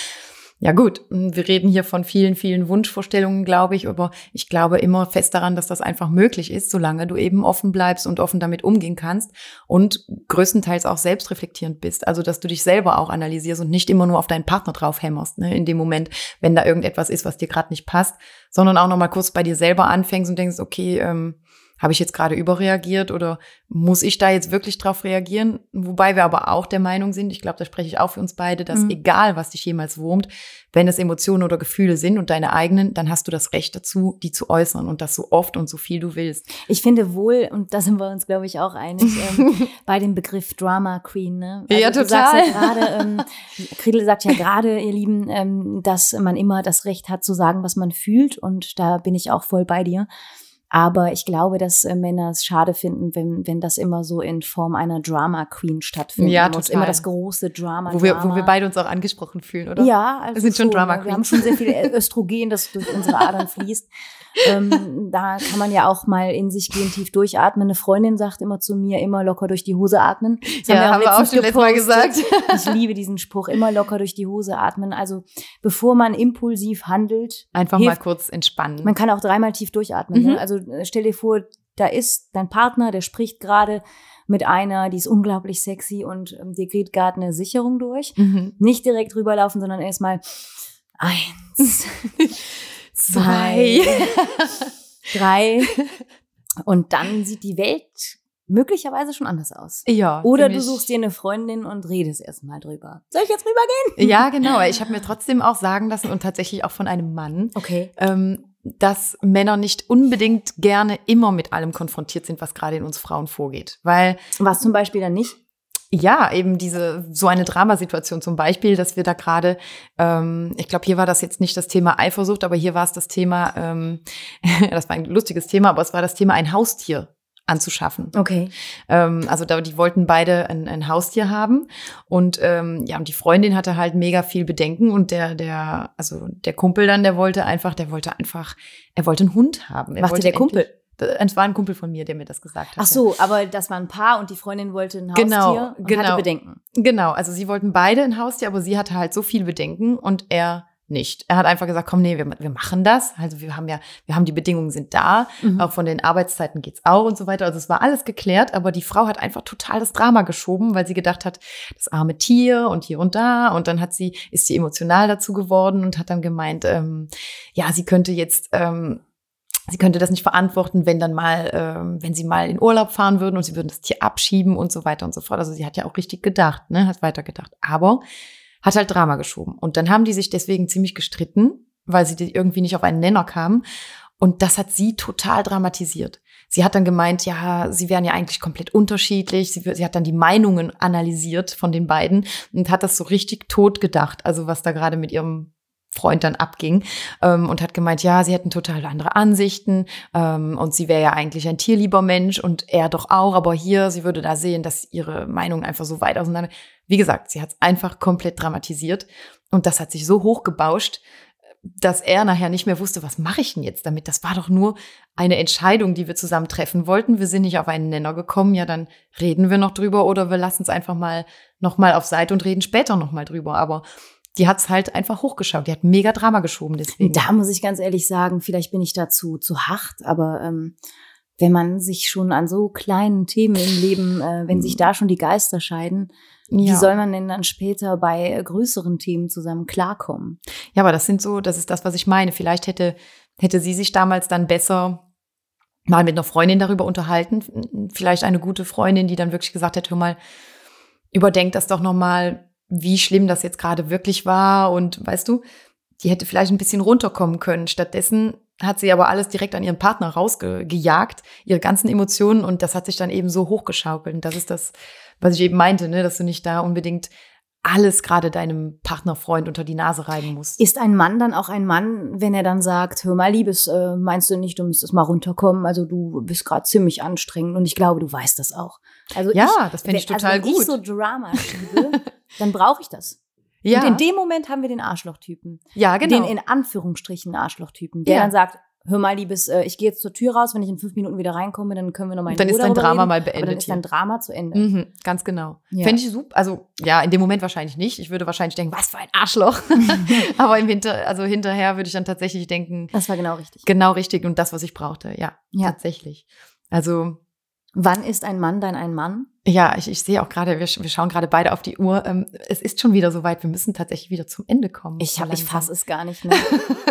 ja gut, wir reden hier von vielen, vielen Wunschvorstellungen, glaube ich, aber ich glaube immer fest daran, dass das einfach möglich ist, solange du eben offen bleibst und offen damit umgehen kannst und größtenteils auch selbstreflektierend bist. Also, dass du dich selber auch analysierst und nicht immer nur auf deinen Partner drauf hämmerst, ne, in dem Moment, wenn da irgendetwas ist, was dir gerade nicht passt, sondern auch nochmal kurz bei dir selber anfängst und denkst, okay, ähm, habe ich jetzt gerade überreagiert oder muss ich da jetzt wirklich drauf reagieren? Wobei wir aber auch der Meinung sind, ich glaube, da spreche ich auch für uns beide, dass mhm. egal, was dich jemals wurmt, wenn es Emotionen oder Gefühle sind und deine eigenen, dann hast du das Recht dazu, die zu äußern und das so oft und so viel du willst. Ich finde wohl, und da sind wir uns, glaube ich, auch einig, ähm, bei dem Begriff Drama Queen. Ne? Also ja, total. Ja gerade, ähm, Kriedel sagt ja gerade, ihr Lieben, ähm, dass man immer das Recht hat zu sagen, was man fühlt und da bin ich auch voll bei dir. Aber ich glaube, dass äh, Männer es schade finden, wenn, wenn das immer so in Form einer Drama Queen stattfindet. Ja, total. Immer das große Drama. Wo wir, wo wir beide uns auch angesprochen fühlen, oder? Ja, also wir sind schon, schon Drama Queens. Wir haben schon sehr viel Östrogen, das durch unsere Adern fließt. ähm, da kann man ja auch mal in sich gehen, tief durchatmen. Eine Freundin sagt immer zu mir, immer locker durch die Hose atmen. Das ja, haben wir, haben wir auch schon letztes Mal gesagt. Ich liebe diesen Spruch, immer locker durch die Hose atmen. Also bevor man impulsiv handelt. Einfach hilft, mal kurz entspannen. Man kann auch dreimal tief durchatmen. Ne? Mhm. Ne? Also stell dir vor, da ist dein Partner, der spricht gerade mit einer, die ist unglaublich sexy und ähm, dir geht gerade eine Sicherung durch. Mhm. Nicht direkt rüberlaufen, sondern erstmal eins. zwei, drei. Und dann sieht die Welt möglicherweise schon anders aus. Ja. Oder du suchst dir eine Freundin und redest erstmal drüber. Soll ich jetzt rübergehen? Ja, genau. Ich habe mir trotzdem auch sagen lassen und tatsächlich auch von einem Mann, okay. ähm, dass Männer nicht unbedingt gerne immer mit allem konfrontiert sind, was gerade in uns Frauen vorgeht. Weil was zum Beispiel dann nicht? ja, eben diese, so eine Dramasituation zum Beispiel, dass wir da gerade, ähm, ich glaube, hier war das jetzt nicht das Thema Eifersucht, aber hier war es das Thema, ähm, das war ein lustiges Thema, aber es war das Thema ein Haustier anzuschaffen. Okay. Ähm, also da, die wollten beide ein, ein Haustier haben und ähm, ja und die Freundin hatte halt mega viel Bedenken und der der also der Kumpel dann der wollte einfach der wollte einfach er wollte einen Hund haben. Er Machte der Kumpel? Es war ein Kumpel von mir, der mir das gesagt hat. Ach so, aber das war ein Paar und die Freundin wollte ein Genau, Haustier und genau. hatte Bedenken. Genau, also sie wollten beide ein Haustier, aber sie hatte halt so viel Bedenken und er nicht. Er hat einfach gesagt, komm, nee, wir, wir machen das. Also wir haben ja, wir haben die Bedingungen sind da, Mhm. auch von den Arbeitszeiten geht's auch und so weiter. Also es war alles geklärt, aber die Frau hat einfach total das Drama geschoben, weil sie gedacht hat, das arme Tier und hier und da. Und dann hat sie, ist sie emotional dazu geworden und hat dann gemeint, ähm, ja, sie könnte jetzt ähm, sie könnte das nicht verantworten, wenn dann mal, ähm, wenn sie mal in Urlaub fahren würden und sie würden das Tier abschieben und so weiter und so fort. Also sie hat ja auch richtig gedacht, ne, hat weitergedacht. Aber hat halt Drama geschoben. Und dann haben die sich deswegen ziemlich gestritten, weil sie irgendwie nicht auf einen Nenner kamen. Und das hat sie total dramatisiert. Sie hat dann gemeint, ja, sie wären ja eigentlich komplett unterschiedlich. Sie, sie hat dann die Meinungen analysiert von den beiden und hat das so richtig tot gedacht. Also was da gerade mit ihrem Freund dann abging ähm, und hat gemeint, ja, sie hätten total andere Ansichten ähm, und sie wäre ja eigentlich ein tierlieber Mensch und er doch auch, aber hier, sie würde da sehen, dass ihre Meinungen einfach so weit auseinander. Wie gesagt, sie hat es einfach komplett dramatisiert und das hat sich so hochgebauscht, dass er nachher nicht mehr wusste, was mache ich denn jetzt damit? Das war doch nur eine Entscheidung, die wir zusammen treffen wollten. Wir sind nicht auf einen Nenner gekommen. Ja, dann reden wir noch drüber oder wir lassen es einfach mal noch mal auf Seite und reden später noch mal drüber. Aber die hat es halt einfach hochgeschaut. Die hat mega Drama geschoben deswegen. Da muss ich ganz ehrlich sagen, vielleicht bin ich dazu zu hart, aber ähm, wenn man sich schon an so kleinen Themen im Leben, äh, wenn sich da schon die Geister scheiden, wie ja. soll man denn dann später bei äh, größeren Themen zusammen klarkommen? ja, aber das sind so, das ist das, was ich meine. Vielleicht hätte, hätte sie sich damals dann besser mal mit einer Freundin darüber unterhalten. Vielleicht eine gute Freundin, die dann wirklich gesagt hätte, hör mal, überdenk das doch nochmal, wie schlimm das jetzt gerade wirklich war. Und weißt du, die hätte vielleicht ein bisschen runterkommen können. Stattdessen hat sie aber alles direkt an ihren Partner rausgejagt, ihre ganzen Emotionen und das hat sich dann eben so hochgeschaukelt. Und das ist das, was ich eben meinte, ne, dass du nicht da unbedingt alles gerade deinem Partnerfreund unter die Nase reiben musst. Ist ein Mann dann auch ein Mann, wenn er dann sagt, hör mal, Liebes, äh, meinst du nicht, du müsstest mal runterkommen? Also du bist gerade ziemlich anstrengend und ich glaube, du weißt das auch. Also Ja, ich, das fänd ich wenn- total also wenn gut. ich so Drama schiebe, dann brauche ich das. Ja, Und in dem Moment haben wir den Arschlochtypen. ja genau. Den in Anführungsstrichen Arschlochtypen, der Ja. dann sagt, hör mal, Liebes, äh, ich gehe jetzt zur Tür raus, wenn ich in fünf Minuten wieder reinkomme, dann können wir noch mal in Dann ist dein Drama reden. mal Aber dann beendet ist dein Drama zu Ende. Mhm, ganz genau. Ja. Fände ich super. Also ja, in dem Moment wahrscheinlich nicht. Ich würde wahrscheinlich denken, was für ein Arschloch. Aber im Hinter, also hinterher würde ich dann tatsächlich denken, Das war genau richtig. genau richtig und das, was ich brauchte. Ja, Ja. tatsächlich. Also Wann ist ein Mann dann ein Mann? Ja, ich, ich sehe auch gerade, wir, wir schauen gerade beide auf die Uhr. Ähm, es ist schon wieder soweit. Wir müssen tatsächlich wieder zum Ende kommen. Ich, hab, ich fasse es gar nicht mehr.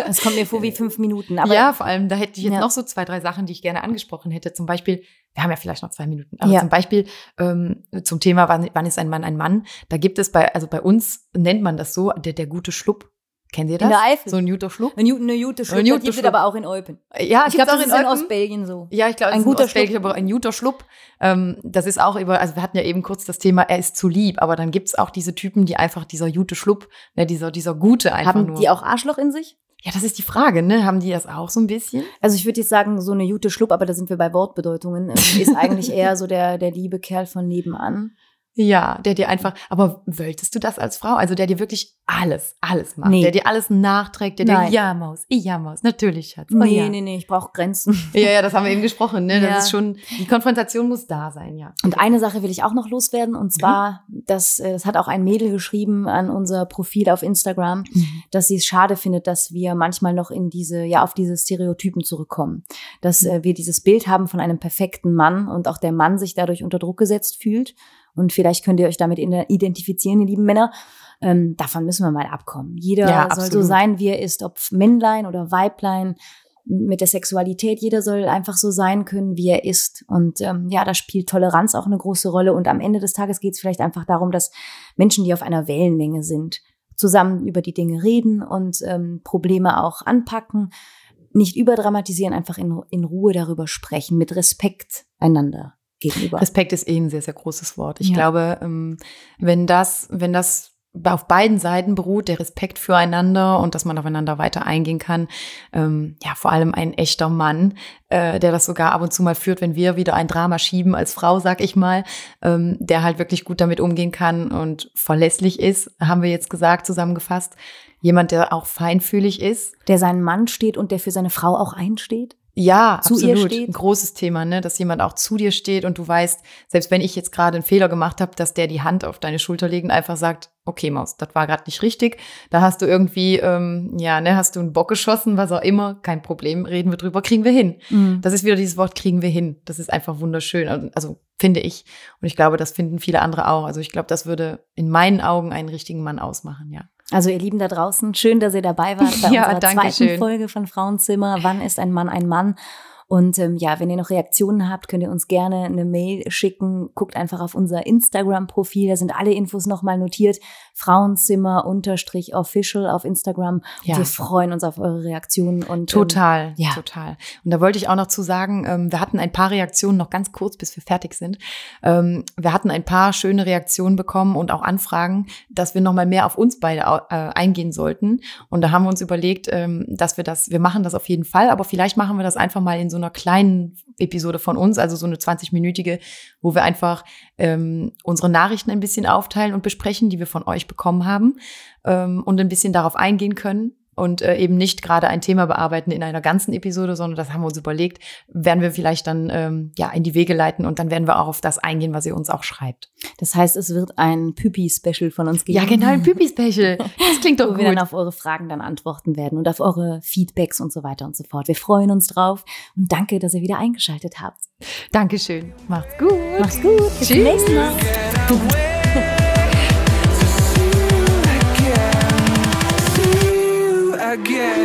Es kommt mir vor wie fünf Minuten. Aber ja, vor allem, da hätte ich jetzt Ja. noch so zwei, drei Sachen, die ich gerne angesprochen hätte. Zum Beispiel, wir haben ja vielleicht noch zwei Minuten, aber Ja. zum Beispiel ähm, zum Thema, wann, wann ist ein Mann ein Mann? Da gibt es bei, also bei uns nennt man das so, der, der gute Schlupp. Kennt ihr das? In der Eifel. So ein guter Schlupp? eine Newton, eine gute Schluck, Eine das gute gibt es Schluck. aber auch in Eupen. Ja, Ich glaube, das ist in. Ostbelgien so. Ja, ich glaube, Ein ein guter guter Schlupp. aber ein guter Schlupp. Ähm, das ist auch über, also wir hatten ja eben kurz das Thema, er ist zu lieb, aber dann gibt's auch diese Typen, die einfach dieser gute Schlupp, ne, dieser, dieser Gute einfach Haben nur. die auch Arschloch in sich? ja, das ist die Frage, ne? Haben die das auch so ein bisschen? Also ich würde jetzt sagen, so eine Jute Schlupp, aber da sind wir bei Wortbedeutungen, äh, ist eigentlich eher so der, der liebe Kerl von nebenan. Ja, der dir einfach, aber wolltest du das als Frau? Also der dir wirklich alles, alles macht, Nee. der dir alles nachträgt, der Nein. dir, ja, Maus, ja, Maus, natürlich, Schatz. Oh, Nee, ja. nee, nee, ich brauche Grenzen. Ja, ja, das haben wir eben gesprochen, ne? Ja. Das ist schon, die Konfrontation muss da sein, ja. Und eine Sache will ich auch noch loswerden, und zwar, das, äh, das hat auch ein Mädel geschrieben an unser Profil auf Instagram, dass sie es schade findet, dass wir manchmal noch in diese, ja, auf diese Stereotypen zurückkommen. Dass äh, wir dieses Bild haben von einem perfekten Mann und auch der Mann sich dadurch unter Druck gesetzt fühlt. Und vielleicht könnt ihr euch damit identifizieren, ihr lieben Männer. Ähm, davon müssen wir mal abkommen. Jeder Ja, soll so absolut. sein, wie er ist, ob Männlein oder Weiblein. Mit der Sexualität, jeder soll einfach so sein können, wie er ist. Und ähm, ja, da spielt Toleranz auch eine große Rolle. Und am Ende des Tages geht es vielleicht einfach darum, dass Menschen, die auf einer Wellenlänge sind, zusammen über die Dinge reden und ähm, Probleme auch anpacken, nicht überdramatisieren, einfach in, in Ruhe darüber sprechen, mit Respekt einander gegenüber. Respekt ist eh ein sehr, sehr großes Wort. Ich ja. glaube, ähm, wenn das, wenn das auf beiden Seiten beruht, der Respekt füreinander und dass man aufeinander weiter eingehen kann. Ähm, ja, vor allem ein echter Mann, äh, der das sogar ab und zu mal führt, wenn wir wieder ein Drama schieben als Frau, sag ich mal, ähm, der halt wirklich gut damit umgehen kann und verlässlich ist, haben wir jetzt gesagt, zusammengefasst. Jemand, der auch feinfühlig ist. Der seinen Mann steht und der für seine Frau auch einsteht? Ja, zu absolut. Ihr steht. Ein großes Thema, ne? dass jemand auch zu dir steht und du weißt, selbst wenn ich jetzt gerade einen Fehler gemacht habe, dass der die Hand auf deine Schulter legt und einfach sagt, okay, Maus, das war gerade nicht richtig. Da hast du irgendwie, ähm, ja, ne, hast du einen Bock geschossen, was auch immer, kein Problem, reden wir drüber, kriegen wir hin. Mhm. Das ist wieder dieses Wort, kriegen wir hin. Das ist einfach wunderschön. Also finde ich. Und ich glaube, das finden viele andere auch. Also ich glaube, das würde in meinen Augen einen richtigen Mann ausmachen, ja. Also ihr Lieben da draußen, schön, dass ihr dabei wart bei ja, unserer zweiten schön. Folge von Frauenzimmer. Wann ist ein Mann ein Mann? Und ähm, ja, wenn ihr noch Reaktionen habt, könnt ihr uns gerne eine Mail schicken. Guckt einfach auf unser Instagram-Profil, da sind alle Infos nochmal notiert. Frauenzimmer unterstrich official auf Instagram. Ja. wir freuen uns auf eure Reaktionen. Und, total, ähm, ja. total. Und da wollte ich auch noch zu sagen, ähm, wir hatten ein paar Reaktionen noch ganz kurz, bis wir fertig sind. Ähm, wir hatten ein paar schöne Reaktionen bekommen und auch Anfragen, dass wir nochmal mehr auf uns beide äh, eingehen sollten. Und da haben wir uns überlegt, ähm, dass wir das, wir machen das auf jeden Fall, aber vielleicht machen wir das einfach mal in so einer kleinen Episode von uns, also so eine 20-minütige, wo wir einfach ähm, unsere Nachrichten ein bisschen aufteilen und besprechen, die wir von euch bekommen haben ähm, und ein bisschen darauf eingehen können und äh, eben nicht gerade ein Thema bearbeiten in einer ganzen Episode, sondern das haben wir uns überlegt, werden wir vielleicht dann ähm, ja in die Wege leiten und dann werden wir auch auf das eingehen, was ihr uns auch schreibt. Das heißt, es wird ein Püpi-Special von uns geben. Ja, genau, ein Püpi-Special. Das klingt doch Wo gut. wir dann auf eure Fragen dann antworten werden und auf eure Feedbacks und so weiter und so fort. Wir freuen uns drauf und danke, dass ihr wieder eingeschaltet habt. Dankeschön. Macht's gut. Macht's gut. Bis Tschüss. zum nächsten Mal. again.